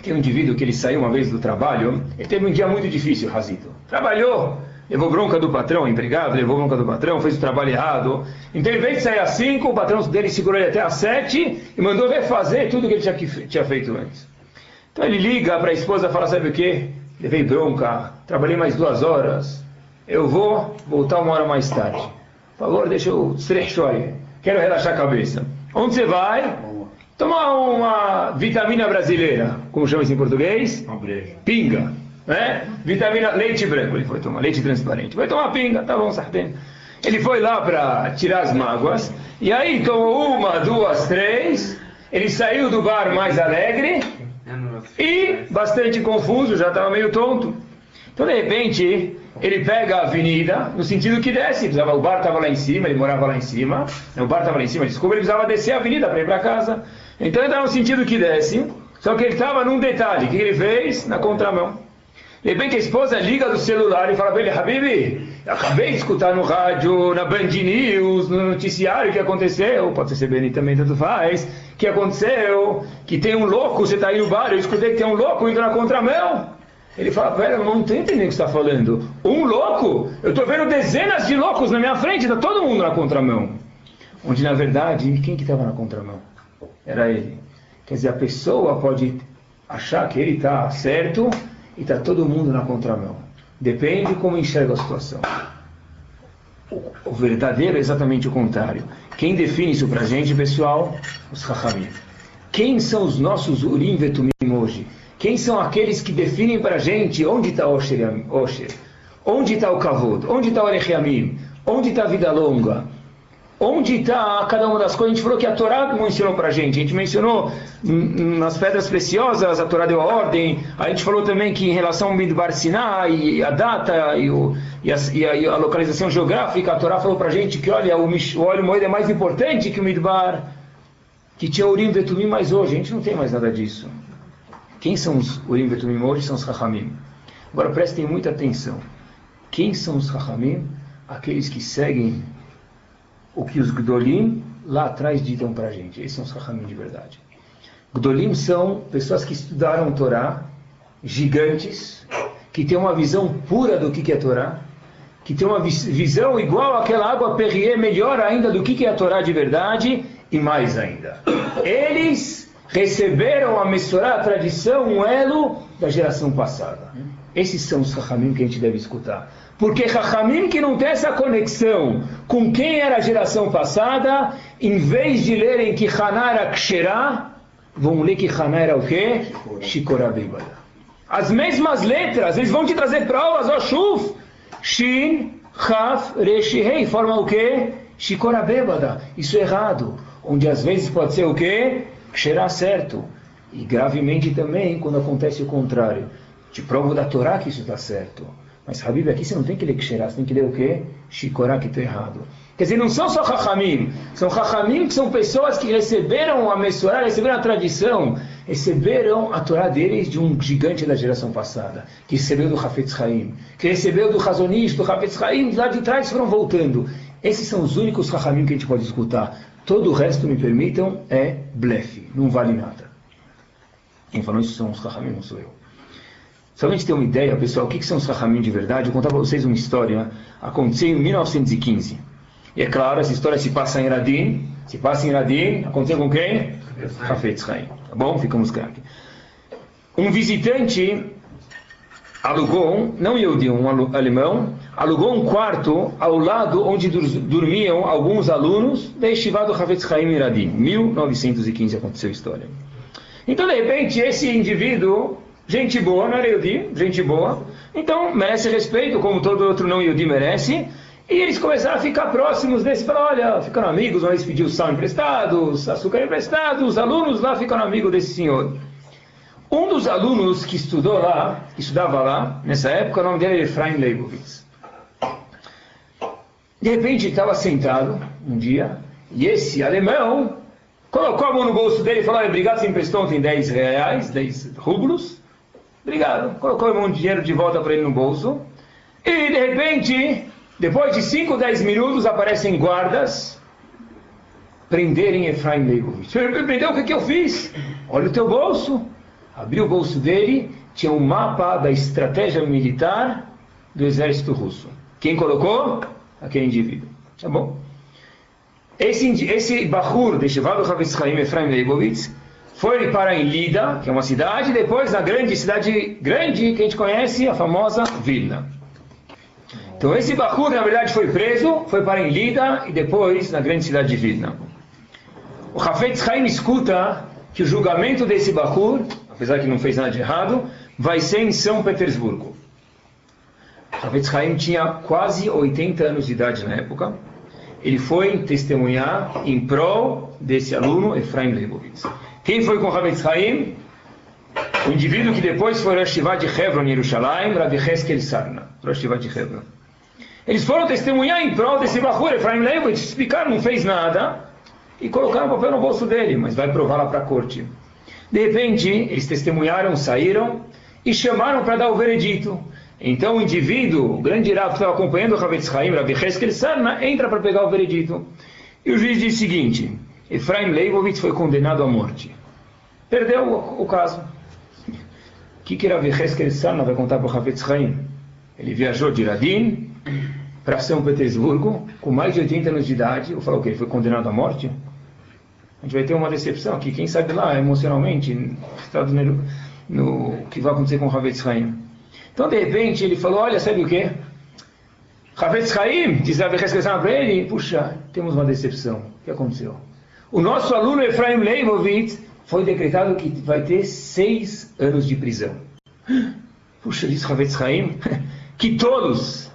tem um indivíduo que ele saiu uma vez do trabalho, ele teve um dia muito difícil, Razito. Trabalhou, levou bronca do patrão, empregado, levou bronca do patrão, fez o trabalho errado. Então, em vez de sair às 5, o patrão dele segurou ele até às 7 e mandou refazer tudo que ele tinha, tinha feito antes. Então, ele liga para a esposa e fala: Sabe o que? Levei bronca, trabalhei mais duas horas. Eu vou voltar uma hora mais tarde. Por favor, deixa eu. Quero relaxar a cabeça. Onde você vai? Tomar uma vitamina brasileira, como chama isso em português? Pinga. Né? Vitamina, leite branco, ele foi tomar, leite transparente. Vai tomar pinga, tá bom, sartén. Ele foi lá para tirar as mágoas, e aí tomou uma, duas, três, ele saiu do bar mais alegre e bastante confuso, já estava meio tonto. Então, de repente, ele pega a avenida, no sentido que desce, o bar estava lá em cima, ele morava lá em cima, o bar estava lá em cima, desculpa, ele precisava descer a avenida para ir para casa. Então ele estava no sentido que desce, só que ele estava num detalhe. Que ele fez? Na contramão. De repente a esposa liga do celular e fala para ele, Habibi, acabei de escutar no rádio, na Band News, no noticiário que aconteceu, pode ser CBN também, tanto faz, que aconteceu, que tem um louco, você está aí no bar, eu escutei que tem um louco indo na contramão. Ele fala, pera, eu não estou entendendo o que está falando. Um louco? Eu estou vendo dezenas de loucos na minha frente, está todo mundo na contramão. Onde na verdade, quem que estava na contramão? Era ele. Quer dizer, a pessoa pode achar que ele está certo e está todo mundo na contramão. Depende como enxerga a situação. O, verdadeiro é exatamente o contrário. Quem define isso para a gente, pessoal? Os Chachamim. Quem são os nossos Urim Vetumim hoje? Quem são aqueles que definem para a gente onde está Osher? Onde está o Kavod? Onde está o Arechiamim? Onde está a vida longa? Onde está cada uma das coisas? A gente falou que a Torá mencionou para a gente. A gente mencionou nas pedras preciosas, a Torá deu a ordem. A gente falou também que em relação ao Midbar Sinai, a data e, o, e, a, e, a, localização geográfica, a Torá falou para a gente que, olha, o, o óleo moído é mais importante que o Midbar, que tinha Urim Vetumim, mas hoje a gente não tem mais nada disso. Quem são os Urim Vetumim hoje? São os Rahamim. Agora prestem muita atenção. Quem são os Rahamim? Aqueles que seguem o que os Gdolim lá atrás ditam para a gente. Esses são os Rahamim de verdade. Gdolim são pessoas que estudaram Torá, gigantes, que têm uma visão pura do que é Torá, que têm uma visão igual àquela água Perrier, melhor ainda do que é a Torá de verdade, e mais ainda. Eles receberam a Messorá, a tradição, um elo da geração passada. Esses são os Rahamim que a gente deve escutar. Porque Rahamim que não tem essa conexão com quem era a geração passada, em vez de lerem que Haná era Ksherá, vão ler que Haná era o quê? Shikora Bibada. As mesmas letras, eles vão te trazer provas, ó Shuf, Shin, Chaf, Reshi, Rei, forma o quê? Shikora Bebada. Isso é errado. Onde às vezes pode ser o quê? Ksherá certo. E gravemente também quando acontece o contrário. Te provo da Torá que isso está certo. Mas Habib, aqui você não tem que ler Ksherá, você tem que ler o quê? Shikorá, que está errado. Quer dizer, não são só Chachamim, são Chachamim que são pessoas que receberam a Mesorá, receberam a tradição, receberam a Torá deles de um gigante da geração passada, que recebeu do Hafetz Haim, que recebeu do Razonish, do Hafetz Haim, lá de trás foram voltando. Esses são os únicos Chachamim que a gente pode escutar. Todo o resto, me permitam, é blefe, não vale nada. Quem falou isso são os Chachamim, não sou eu. Só para a gente ter uma ideia, pessoal, o que, que são os Rahamim de verdade, eu contar para vocês uma história. Aconteceu em 1915. E é claro, essa história se passa em Radin. Se passa em Radin, aconteceu com quem? Hafetz Haim. Tá bom? Ficamos craque. Um visitante alugou, não Yehudi, um alemão, alugou um quarto ao lado onde dormiam alguns alunos da Yeshiva do Hafetz em Radin. 1915 aconteceu a história. Então, de repente, esse indivíduo gente boa, não era Yudi, gente boa, então merece respeito, como todo outro não Yudi merece, e eles começaram a ficar próximos desse, falaram, olha, ficaram amigos, um eles pediu sal emprestado, açúcar emprestado, os alunos lá ficaram amigos desse senhor. Um dos alunos que estudou lá, que estudava lá, nessa época, o nome dele era Efraim Leibovitz. De repente estava sentado um dia, e esse alemão colocou a mão no bolso dele e falou, obrigado, você emprestou ontem 10 reais, 10 rublos, Obrigado. Colocou um dinheiro de volta para ele no bolso. E de repente, depois de 5, 10 minutos, aparecem guardas prenderem Efraim Leibovitz. Ele prendeu o que, que eu fiz? Olha o teu bolso. Abriu o bolso dele, tinha um mapa da estratégia militar do exército russo. Quem colocou? Aquele indivíduo. Tá bom? Esse, esse Bahur de Shevado Havetz Chaim Efraim Leibovitz foi para em Lida, que é uma cidade, depois na grande cidade grande que a gente conhece, a famosa Vilna. Então esse Bakur, na verdade, foi preso, foi para em Lida e depois na grande cidade de Vilna. O Hafetz Haim escuta que o julgamento desse Bakur, apesar que não fez nada de errado, vai ser em São Petersburgo. Hafetz Haim tinha quase 80 anos de idade na época. Ele foi testemunhar em prol desse aluno, Efraim Leibovitz. Quem foi com Rav Haim? O indivíduo que depois foi Rosh de Hebron em Jerusalém, Rav Heskel Sarna, de Hebron. Eles foram testemunhar em prol desse Bahur, Efraim Leibovitz, explicaram, não fez nada, e colocaram o papel no bolso dele, mas vai provar lá para a corte. De repente, eles testemunharam, saíram e chamaram para dar o veredito. Então o indivíduo, o grande Rav que estava acompanhando o Ravetz Haim, Rav Heskel Sarna, entra para pegar o veredito. E o juiz diz o seguinte, Efraim Leibovitz foi condenado à morte. Perdeu o, o caso. O que, que Rav Sana vai contar para o Havetz Haim? Ele viajou de Radin para São Petersburgo com mais de 80 anos de idade. Eu falo o quê? Ele foi condenado à morte? A gente vai ter uma decepção aqui. Quem sabe lá, emocionalmente, no, que vai acontecer com o Havetz Haim. Então, de repente, ele falou, olha, sabe o quê? Havetz Haim, diz a para ele, puxa, temos uma decepção. O que aconteceu? O nosso aluno Efraim Leibovitz foi decretado que vai ter seis anos de prisão. Puxa, diz Havetz Haim, que todos,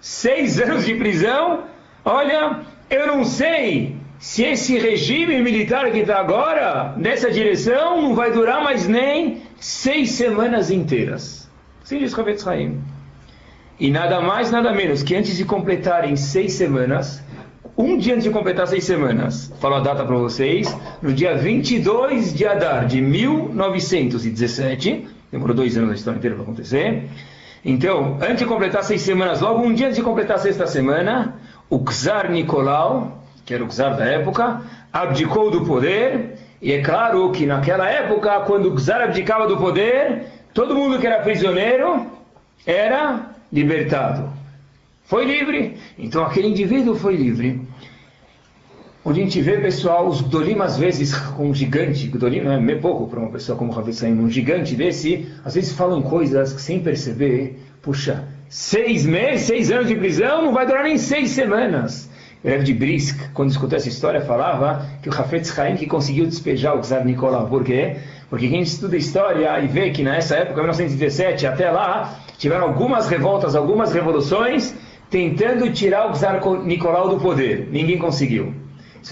seis anos de prisão, olha, eu não sei se esse regime militar que está agora, nessa direção, não vai durar mais nem seis semanas inteiras. Sim, diz Havetz Haim. E nada mais, nada menos que antes de completarem seis semanas, um dia antes de completar seis semanas, falo a data para vocês, no dia 22 de Adar de 1917, demorou dois anos a história inteira para acontecer. Então, antes de completar seis semanas, logo um dia antes de completar a sexta semana, o Czar Nicolau, que era o czar da época, abdicou do poder, e é claro que naquela época, quando o czar abdicava do poder, todo mundo que era prisioneiro era libertado. Foi livre. Então aquele indivíduo foi livre. Onde a gente vê, pessoal, os Dolim às vezes um gigante, Dolim não é pouco para uma pessoa como Rav um gigante desse, às vezes falam coisas que sem perceber, puxa, seis meses, seis anos de prisão não vai durar nem seis semanas. Rev de Brisk, quando escutou essa história, falava que o Hafetz Haim que conseguiu despejar o Czar Nicolau. Por quê? Porque quem estuda história e vê que nessa época, 1917, até lá, tiveram algumas revoltas, algumas revoluções, tentando tirar o Czar Nicolau do poder. Ninguém conseguiu.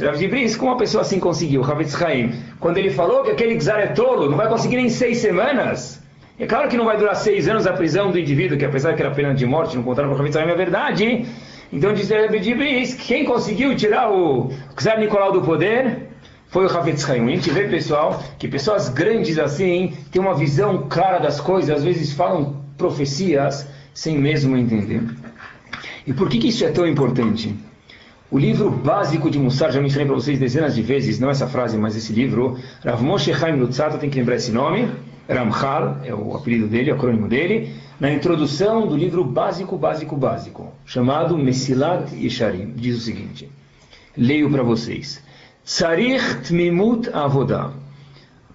Rav de Brisk, como uma pessoa assim conseguiu? O Hafetz Haim, quando ele falou que aquele Czar é tolo, não vai conseguir nem seis semanas. É claro que não vai durar seis anos a prisão do indivíduo, que apesar que era pena de morte, não contaram para o Hafetz Haim, é verdade. Então diz Rebbe de Brisk, quem conseguiu tirar o Czar Nicolau do poder foi o Havetz Haim. A gente vê, pessoal, que pessoas grandes assim têm uma visão clara das coisas, às vezes falam profecias sem mesmo entender. E por que, que isso é tão importante? O livro básico de Mussar, já mencionei para vocês dezenas de vezes, não essa frase, mas esse livro, Rav Moshe Chaim Lutzato, tem que lembrar esse nome, Ramchal, é o apelido dele, o acrônimo dele, na introdução do livro básico, básico, básico, chamado Mesilat Yesharim, diz o seguinte, leio para vocês, Tsarich Tmimut Avodah,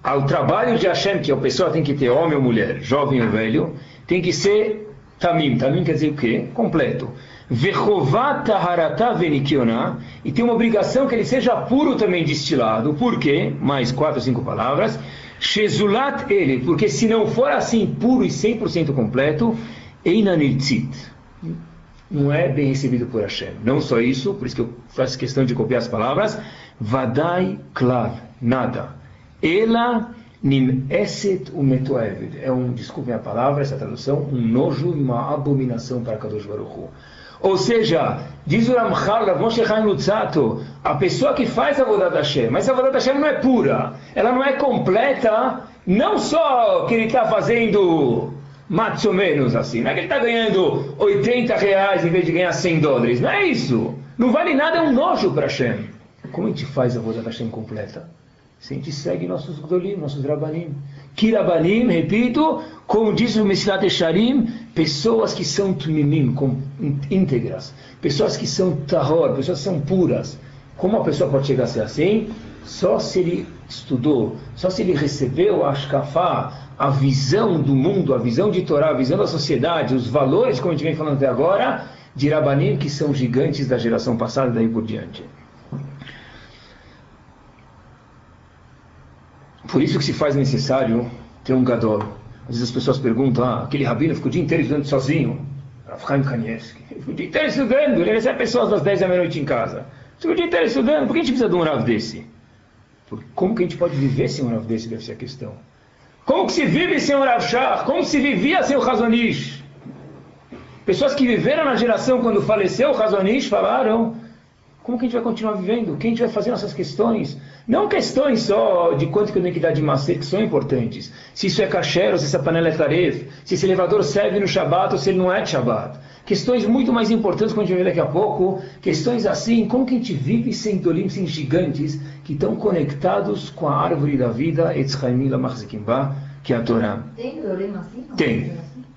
ao trabalho de Hashem, que a pessoa tem que ter homem ou mulher, jovem ou velho, tem que ser Tamim, Tamim quer dizer o quê? Completo. Vechová Taharata Venikiona, e tem uma obrigação que ele seja puro também destilado. Por quê? Mais quatro, cinco palavras. Shezulat ele, porque se não for assim puro e 100% completo, Einaniltzit, não é bem recebido por Hashem. Não só isso, por isso que eu faço questão de copiar as palavras, Vadai Klav, nada. Ela nim eset umetoeved. É um, desculpem a palavra, essa tradução, um nojo e uma abominação para Kadosh Baruch Hu. Ou seja, diz o Ramchal, Moshe Chaim Lutzato, a pessoa que faz a Vodat Hashem, mas a Vodat Hashem não é pura, ela não é completa, não só que ele está fazendo mais ou menos assim, não é que ele está ganhando 80 reais em vez de ganhar 100 dólares, não é isso. Não vale nada, é um nojo para Hashem. Como a gente faz a Vodat Hashem completa? Se a gente segue nossos Gdolim, nossos Rabanim. Kirabanim, repito, como diz o Mesilat Esharim, pessoas que são tumimim, íntegras, pessoas que são tahor, pessoas que são puras. Como a pessoa pode chegar a ser assim? Só se ele estudou, só se ele recebeu a Ashkafá, a visão do mundo, a visão de Torá, a visão da sociedade, os valores, como a gente vem falando até agora, de Rabanim, que são gigantes da geração passada e daí por diante. Por isso que se faz necessário ter um gadol. Às vezes as pessoas perguntam, ah, aquele rabino ficou o dia inteiro estudando sozinho. Rafael Kanievski. Ele ficou o dia inteiro estudando, ele recebe pessoas das 10 da meia-noite em casa. Ficou o dia inteiro estudando, por que a gente precisa de um Rav desse? Como que a gente pode viver sem um Rav desse, deve ser a questão. Como que se vive sem o Rav? Como se vivia sem o Razonish? Pessoas que viveram na geração quando faleceu o Razonish falaram, como que a gente vai continuar vivendo? O que a gente vai fazer nessas questões? Não questões só de quanto que eu tenho que dar de macer, que são importantes. Se isso é kasher ou se essa panela é taref. Se esse elevador serve no Shabat ou se ele não é de Shabat. Questões muito mais importantes, como a gente vai ver daqui a pouco. Questões assim, como que a gente vive sem dolim, sem gigantes, que estão conectados com a árvore da vida, Etzchaimila Machzikimba, que é a Torá. Tem dolim assim? Tem.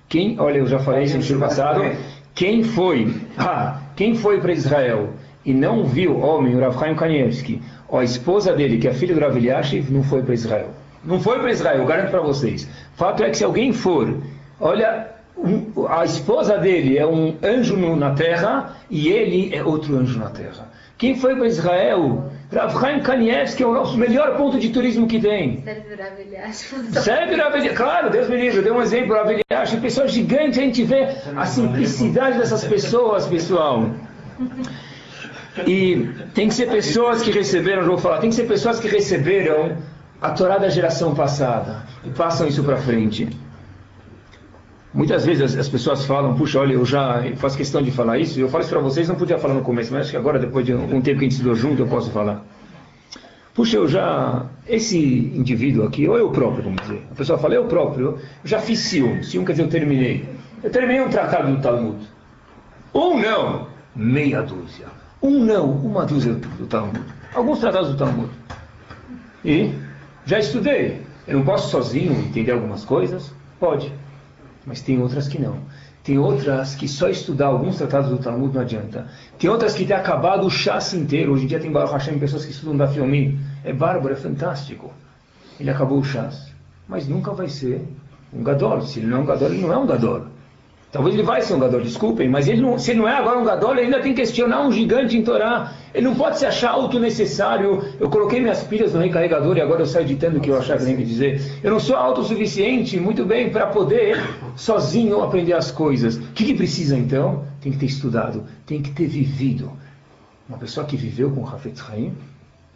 Quem, olha, eu já falei isso no show passado. Quem foi, ah, quem foi para Israel e não viu o homem, o Rav Chaim Kanievski, a esposa dele, que é filha do Rav Eliashiv, não foi para Israel. Não foi para Israel, eu garanto para vocês. Fato é que se alguém for, olha, a esposa dele é um anjo na terra e ele é outro anjo na terra. Quem foi para Israel? Rav Chaim Kanievski é o nosso melhor ponto de turismo que tem. Serve Rav Claro, Deus me livre. Eu dei um exemplo, Rav Eliash. Pessoa gigante, a gente vê a simplicidade dessas pessoas, pessoal. E tem que ser pessoas que receberam, eu vou falar, tem que ser pessoas que receberam a Torá da geração passada e passam isso para frente. Muitas vezes as, as, pessoas falam, puxa, olha, eu já faço questão de falar isso, eu falo isso para vocês, não podia falar no começo, mas acho que agora, depois de um tempo que a gente estudou junto, eu posso falar. Puxa, eu já, esse indivíduo aqui, ou eu próprio, vamos dizer, a pessoa fala, eu próprio, eu já fiz Sium, Sium quer dizer, eu terminei. Eu terminei um tratado do Talmud. Um não, meia dúzia. Um não, uma dúzia do Talmud. Alguns tratados do Talmud. E já estudei. Eu não posso sozinho entender algumas coisas? Pode mas tem outras que não. Tem outras que só estudar alguns tratados do Talmud não adianta. Tem outras que tem acabado o chassi inteiro. Hoje em dia tem Baruch Hashem, pessoas que estudam da Filmin. É bárbaro, é fantástico. Ele acabou o chassi. Mas nunca vai ser um gadol. Se ele não é um gadol, ele não é um gadol. Talvez ele vai ser um gadol, desculpem, mas ele não, se ele não é agora um gadol, ele ainda tem que questionar um gigante em Torá. Ele não pode se achar auto-necessário. Eu coloquei minhas pilhas no recarregador e agora eu saio editando o que eu achava que nem me dizer. Eu não sou autossuficiente, muito bem, para poder sozinho aprender as coisas. O que, que precisa então? Tem que ter estudado, tem que ter vivido. Uma pessoa que viveu com o Hafetz Haim,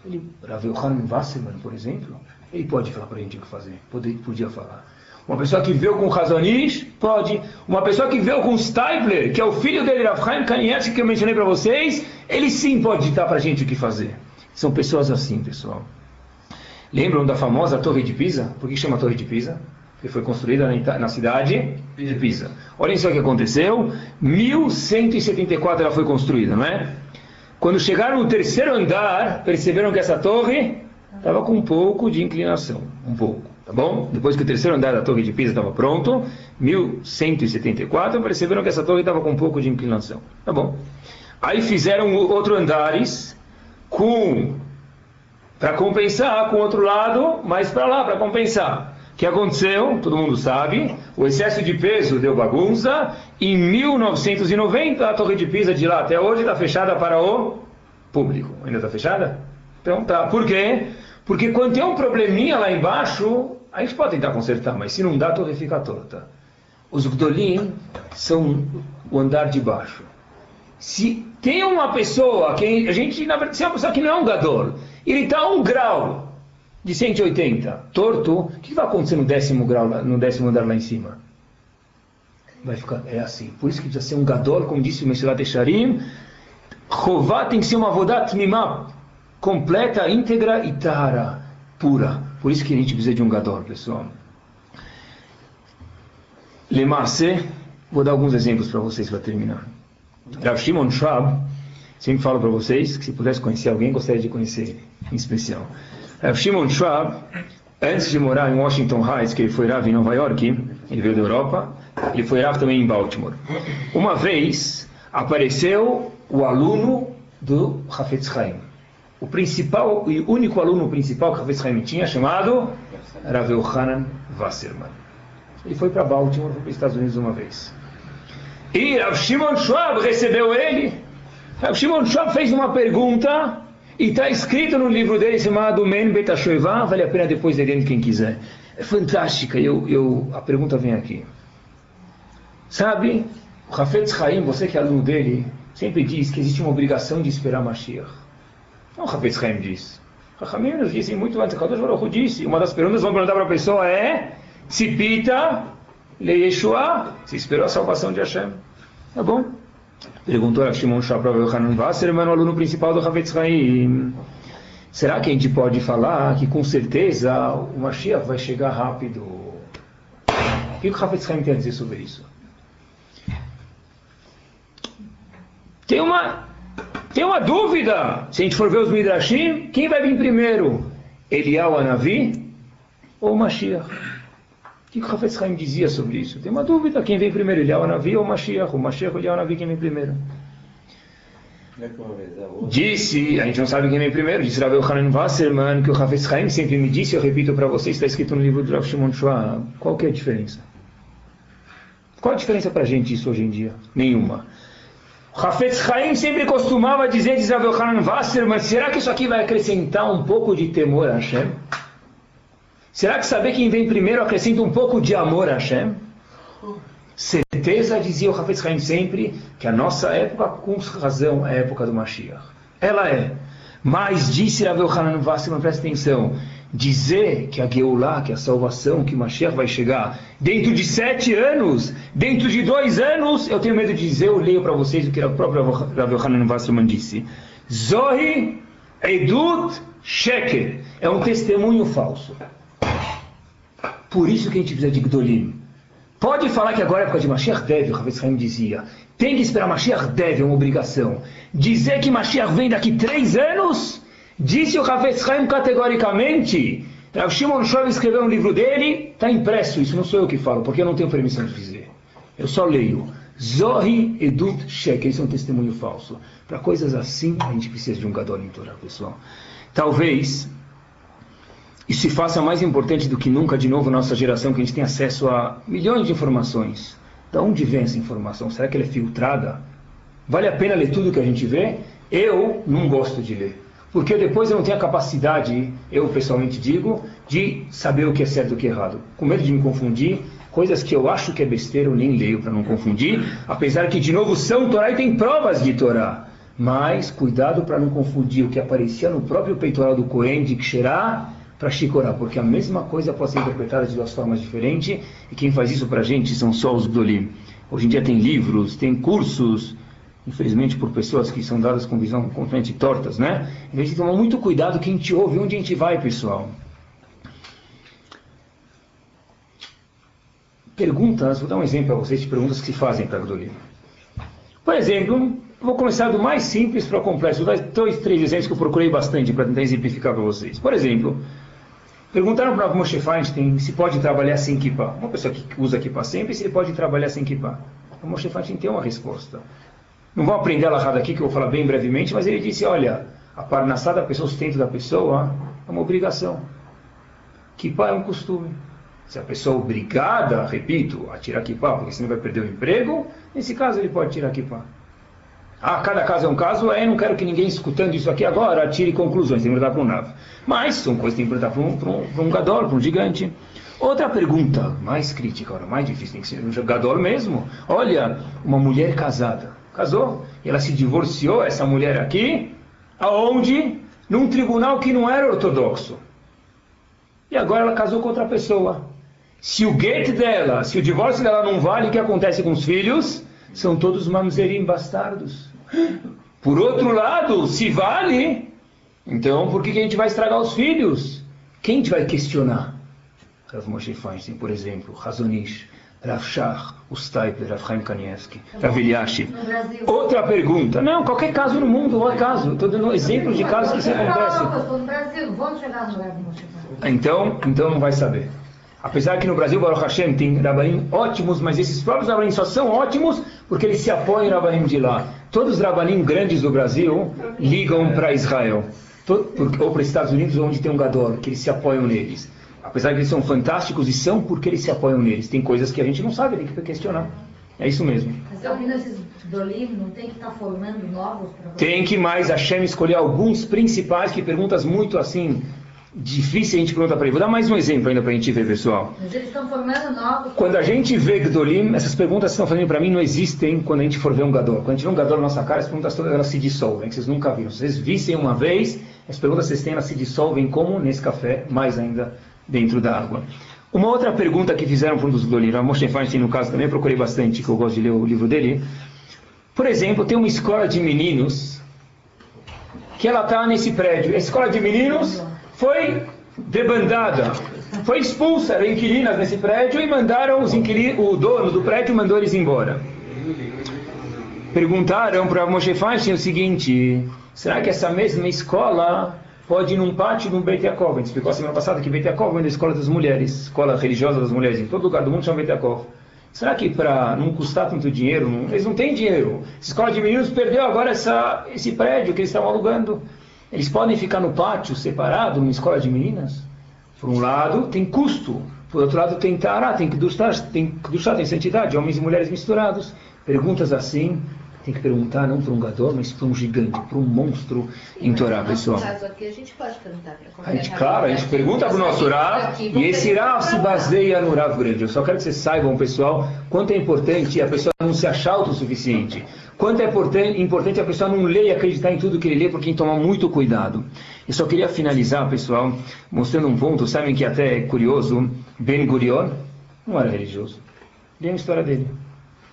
ele, Rav Yohanan Wasserman, por exemplo, ele pode falar para a gente o que fazer, podia falar. Uma pessoa que veio com Razonish, pode. Uma pessoa que veio com Steibler, que é o filho dele, Chaim Kanievski, que eu mencionei para vocês, ele sim pode ditar para a gente o que fazer. São pessoas assim, pessoal. Lembram da famosa Torre de Pisa? Por que chama Torre de Pisa? Porque foi construída na cidade de Pisa. Olhem só o que aconteceu. 1174 ela foi construída, não é? Quando chegaram no terceiro andar, perceberam que essa torre estava com um pouco de inclinação. Um pouco. Tá bom? Depois que o terceiro andar da torre de Pisa estava pronto, 1174, perceberam que essa torre estava com um pouco de inclinação. Tá bom? Aí fizeram outro andares com para compensar com o outro lado, mais para lá para compensar. O que aconteceu? Todo mundo sabe. O excesso de peso deu bagunça. Em 1990 a torre de Pisa de lá até hoje está fechada para o público. Ainda está fechada? Então tá. Por quê? Porque quando tem um probleminha lá embaixo, a gente pode tentar consertar, mas se não dá, a torre fica torta. Os Gdolim são o andar de baixo. Se tem uma pessoa, que a gente, na verdade, se é uma pessoa que não é um Gadol, ele está a um grau de 180, torto, o que vai acontecer no décimo grau, no décimo andar lá em cima? Vai ficar, é assim. Por isso que precisa ser um Gadol, como disse o Mesilat Esharim, Chová tem que ser uma Vodat Mimá completa, íntegra e Tara, pura. Por isso que a gente precisa de um gadol, pessoal. Lemarse, vou dar alguns exemplos para vocês para terminar. Rav Shimon Schwab, sempre falo para vocês que se pudesse conhecer alguém, gostaria de conhecer ele, em especial. Rav Shimon Schwab, antes de morar em Washington Heights, que ele foi Rav em Nova York, ele veio da Europa, ele foi Rav também em Baltimore. Uma vez apareceu o aluno do Hafetz Haim o principal e único aluno principal que Rav Haim tinha, chamado Rav Yohanan Wasserman. Ele foi para Baltimore, foi para os Estados Unidos uma vez. E Rav Shimon Schwab recebeu ele. Rav Shimon Schwab fez uma pergunta e está escrito no livro dele chamado Men Betashoevá, vale a pena depois ler dentro quem quiser. É fantástica, eu, eu, a pergunta vem aqui. Sabe, o Rafetz Haim, você que é aluno dele, sempre diz que existe uma obrigação de esperar Mashiach. Não, Hafez Haim diz. Rahamim nos disse muito antes, Kadosh Baruch disse, uma das perguntas que vão perguntar para a pessoa é se pita le Yeshua, se esperou a salvação de Hashem. Tá bom? Perguntou a Shimon Shapra Hanan Wasserman, o aluno principal do Havetz Haim. Será que a gente pode falar que com certeza o Mashiach vai chegar rápido? O que o Havetz Haim tem a dizer sobre isso? Tem uma tem uma dúvida, se a gente for ver os Midrashim, quem vai vir primeiro? Eliyahu Anavi ou Mashiach? O que o Hafez Haim dizia sobre isso? Tem uma dúvida, quem vem primeiro, Eliyahu Anavi ou Mashiach? O Mashiach ou Eliyahu Anavi, quem vem primeiro? Disse, a gente não sabe quem vem primeiro, disse Rav Hanan Wasserman, que o Hafez Haim sempre me disse, eu repito para vocês, está escrito no livro do Rav Shimon Shua, qual que é a diferença? Qual a diferença para a gente isso hoje em dia? Nenhuma. Hafetz Chaim sempre costumava dizer, diz Rav Yohanan Wasserman, será que isso aqui vai acrescentar um pouco de temor a Hashem? Será que saber quem vem primeiro acrescenta um pouco de amor a Hashem? Certeza, dizia o Hafetz Chaim sempre, que a nossa época, com razão, é a época do Mashiach. Ela é. Mas disse Rav Yohanan Wasserman, presta atenção, dizer que a Geulah, que a salvação, que Mashiach vai chegar dentro de sete anos, dentro de dois anos, eu tenho medo de dizer, eu leio para vocês o que o próprio Rav Yohanan Wasserman disse. Zohi Edut Sheker. É um testemunho falso. Por isso que a gente precisa de Gdolim. Pode falar que agora é época de Mashiach? Deve, o Rav Haim dizia. Tem que esperar Mashiach? Deve, é uma obrigação. Dizer que Mashiach vem daqui três anos? Disse o Hafez Haim categoricamente. O Shimon Shov escreveu um livro dele, está impresso isso, não sou eu que falo, porque eu não tenho permissão de dizer. Eu só leio. Zohi Edut Shek, isso é um testemunho falso. Para coisas assim, a gente precisa de um Gadol em pessoal. Talvez isso se faça mais importante do que nunca, de novo, nossa geração, que a gente tem acesso a milhões de informações. Da onde vem essa informação? Será que ela é filtrada? Vale a pena ler tudo que a gente vê? Eu não gosto de ler. Porque depois eu não tenho a capacidade, eu pessoalmente digo, de saber o que é certo e o que é errado. Com medo de me confundir, coisas que eu acho que é besteira eu nem leio para não confundir, apesar que, de novo, são Torá e tem provas de Torá. Mas cuidado para não confundir o que aparecia no próprio peitoral do Cohen de Ksherá para Shikorá, porque a mesma coisa pode ser interpretada de duas formas diferentes, e quem faz isso para a gente são só os Gdolim. Hoje em dia tem livros, tem cursos, infelizmente por pessoas que são dadas com visão completamente tortas, né? A gente tem que tomar muito cuidado quem te ouve, onde a gente vai, pessoal. Perguntas, vou dar um exemplo para vocês de perguntas que se fazem para Gdolim. Por exemplo, vou começar do mais simples para o complexo. Vou dar dois, três exemplos que eu procurei bastante para tentar exemplificar para vocês. Por exemplo, perguntaram para o Moshe Feinstein se pode trabalhar sem kippah. Uma pessoa que usa kippah sempre, se ele pode trabalhar sem kippah. O Moshe Feinstein tem uma resposta. Não vou aprender a errado aqui, que eu vou falar bem brevemente, mas ele disse, olha, a parnassá da pessoa, o sustento da pessoa, é uma obrigação. Kippah é um costume. Se a pessoa é obrigada, repito, a tirar kippah, porque senão vai perder o emprego, nesse caso ele pode tirar kippah. Ah, cada caso é um caso, é, não quero que ninguém escutando isso aqui agora tire conclusões, tem que perguntar para um Nav. Mas são coisas que tem que perguntar para um, para um, para um gadol, para um gigante. Outra pergunta, mais crítica, mais difícil, tem que ser um gadol mesmo. Olha, uma mulher casada casou. Ela se divorciou, essa mulher aqui, aonde? Num tribunal que não era ortodoxo. E agora ela casou com outra pessoa. Se o get dela, se o divórcio dela não vale, o que acontece com os filhos? São todos mamzerim bastardos. Por outro lado, se vale, então por que a gente vai estragar os filhos? Quem a gente vai questionar? Rav Moshe Feinstein, por exemplo, Razonish. Rav Shach, Ustaiper, Rav Chaim Kanievski, Rav Eliashi. Outra pergunta. Não, qualquer caso no mundo, qualquer caso. Estou dando exemplos de casos que isso acontece. no Brasil, vamos chegar no Então, então não vai saber. Apesar que no Brasil, Baruch Hashem, tem Rabanim ótimos, mas esses próprios Rabanim só são ótimos porque eles se apoiam em Rabanim de lá. Todos os Rabanim grandes do Brasil ligam para Israel. Ou para os Estados Unidos, onde tem um Gadol, que eles se apoiam neles. Apesar de eles são fantásticos e são porque eles se apoiam neles. Tem coisas que a gente não sabe, tem que questionar. É isso mesmo. Mas ouvindo esses dolim, não tem que estar tá formando novos para Tem que mais a Shem escolher alguns principais que perguntas muito assim difícil a gente perguntar para ele. Vou dar mais um exemplo ainda para a gente ver, pessoal. Mas eles estão formando novos. Quando a gente vê Gdolim, essas perguntas que estão fazendo para mim não existem quando a gente for ver um Gadol. Quando a gente vê um Gadol na nossa cara, as perguntas todas elas se dissolvem, que vocês nunca viram. Se vocês vissem uma vez, as perguntas que vocês têm, elas se dissolvem como nesse café, mais ainda dentro da água. Uma outra pergunta que fizeram para um dos Gdolim, a Moshe Feinstein no caso também, procurei bastante, que eu gosto de ler o livro dele. Por exemplo, tem uma escola de meninos que ela está nesse prédio. A escola de meninos foi debandada, foi expulsa, eram inquilinas nesse prédio e mandaram os inquilinos, o dono do prédio mandou eles embora. Perguntaram para Moshe Feinstein o seguinte: será que essa mesma escola pode ir num pátio no Beit Yaakov. A gente explicou semana passada que Beit é uma escola das mulheres, escola religiosa das mulheres. Em todo lugar do mundo chama Beit. Será que para não custar tanto dinheiro, não, eles não têm dinheiro? Essa escola de meninos perdeu agora essa, esse prédio que eles estavam alugando. Eles podem ficar no pátio separado, numa escola de meninas? Por um lado, tem custo. Por outro lado, tem Tará, tem Kedushá, tem, tem santidade, homens e mulheres misturados. Perguntas assim, tem que perguntar não para um gador, mas para um gigante, para um monstro em Torá, pessoal. Caso aqui, a gente pode perguntar para A gente, claro, a gente pergunta para o nosso Rav, e esse Rav se baseia no Rav grande. Eu só quero que vocês saibam, pessoal, quanto é importante a pessoa não se achar autossuficiente. Quanto é importante, importante a pessoa não ler e acreditar em tudo que ele lê, porque tem que tomar muito cuidado. Eu só queria finalizar, pessoal, mostrando um ponto. Sabem que até é curioso, Ben Gurion não era religioso. Lê a história dele.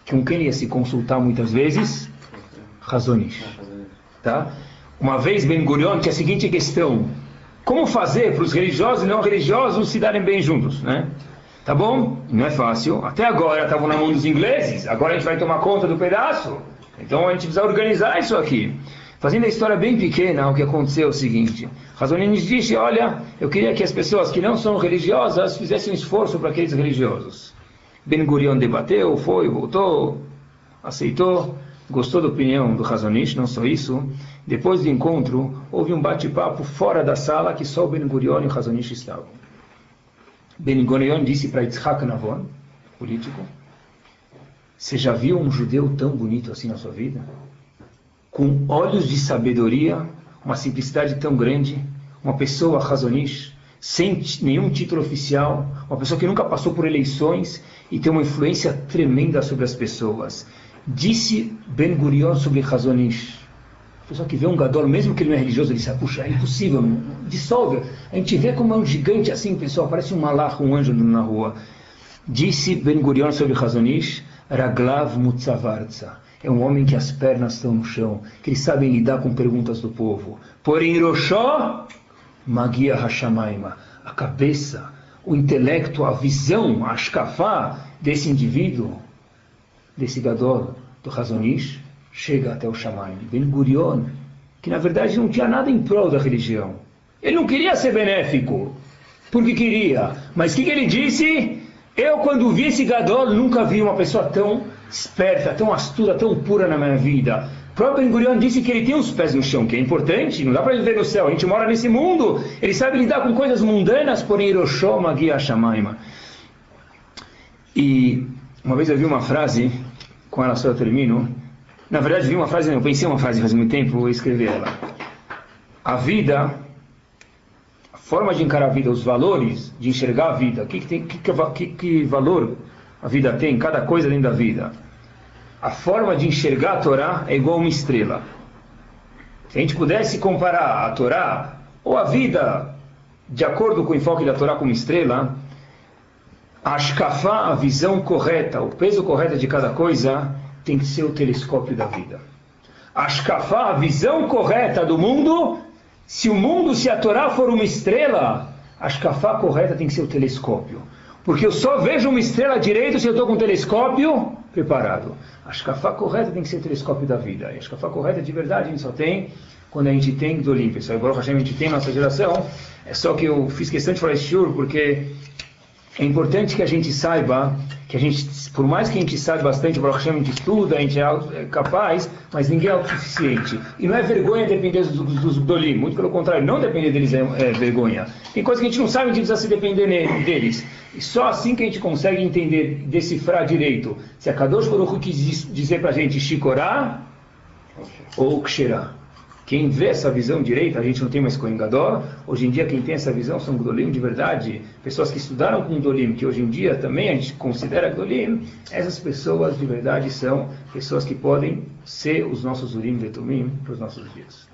Com quem ele ia se consultar muitas vezes? Razonish. Tá? Uma vez Ben Gurion tinha a seguinte questão: como fazer para os religiosos e não religiosos se darem bem juntos, né? Tá bom? Não é fácil. Até agora estavam na mão dos ingleses, agora a gente vai tomar conta do pedaço. Então a gente precisa organizar isso aqui. Fazendo a história bem pequena, o que aconteceu é o seguinte: Razonish disse: Olha, eu queria que as pessoas que não são religiosas fizessem um esforço para aqueles religiosos. Ben Gurion debateu, foi, voltou, aceitou, gostou da opinião do Razonish, não só isso. Depois do encontro, houve um bate-papo fora da sala que só o Ben Gurion e o Razonish estavam. Ben Gurion disse para Yitzhak Navon, político, você já viu um judeu tão bonito assim na sua vida? Com olhos de sabedoria, uma simplicidade tão grande, uma pessoa Razonish, sem nenhum título oficial, uma pessoa que nunca passou por eleições e tem uma influência tremenda sobre as pessoas. Disse Ben Gurion sobre Razonish. A pessoa que vê um gadol, mesmo que ele não é religioso, ele diz, ah, puxa, é impossível, dissolve. A gente vê como é um gigante assim, pessoal, parece um malach, um anjo na rua. Disse Ben Gurion sobre Razonish, Raglav Mutzavartza. É um homem que as pernas estão no chão, que ele sabe lidar com perguntas do povo. Porém, Roshó, Magia Hashamaima, a cabeça, o intelecto, a visão, a ashkafá desse indivíduo, desse gadol, do Razonish, chega até o Shamaim. Ben Gurion, que na verdade não tinha nada em prol da religião. Ele não queria ser benéfico, porque queria. Mas o que, que ele disse? Eu, quando vi esse gadol, nunca vi uma pessoa tão esperta, tão astuta, tão pura na minha vida. Próprio Ben Gurion disse que ele tem os pés no chão, que é importante, não dá para viver no céu, a gente mora nesse mundo, ele sabe lidar com coisas mundanas, porém Hiroshó, Magia, Shamaima. E uma vez eu vi uma frase, com ela só eu termino, na verdade vi uma frase, eu pensei uma frase faz muito tempo, vou escrever ela. A vida, a forma de encarar a vida, os valores de enxergar a vida, que, que, tem, que, que, que valor a vida tem, cada coisa dentro da vida. A forma de enxergar a Torá é igual a uma estrela. Se a gente pudesse comparar a Torá ou a vida de acordo com o enfoque da Torá como estrela, a ashkafá, a visão correta, o peso correto de cada coisa, tem que ser o telescópio da vida. A ashkafá, a visão correta do mundo, se o mundo, se a Torá for uma estrela, a ashkafá correta tem que ser o telescópio. Porque eu só vejo uma estrela direito se eu estou com um telescópio preparado. A Ashkafá correta tem que ser telescópio da vida. E a Ashkafá correta de verdade a gente só tem quando a gente tem Gdolim. Pessoal, igual a gente tem nossa geração. É só que eu fiz questão de falar shiur porque é importante que a gente saiba que a gente, por mais que a gente saiba bastante, Baruch Hashem, a gente estuda, a gente é capaz, mas ninguém é autossuficiente. E não é vergonha depender dos, dos Gdolim, muito pelo contrário, não depender deles é, é, vergonha. Tem coisas que a gente não sabe, a gente precisa se depender deles. E só assim que a gente consegue entender, decifrar direito, se a Kadosh Baruch quis dizer pra gente Shikorá ou Ksherá. Quem vê essa visão direita, a gente não tem mais Kohen Gadol. Hoje em dia, quem tem essa visão são Gdolim de verdade. Pessoas que estudaram com Gdolim, que hoje em dia também a gente considera Gdolim. Essas pessoas de verdade são pessoas que podem ser os nossos Urim Vetumim para os nossos dias.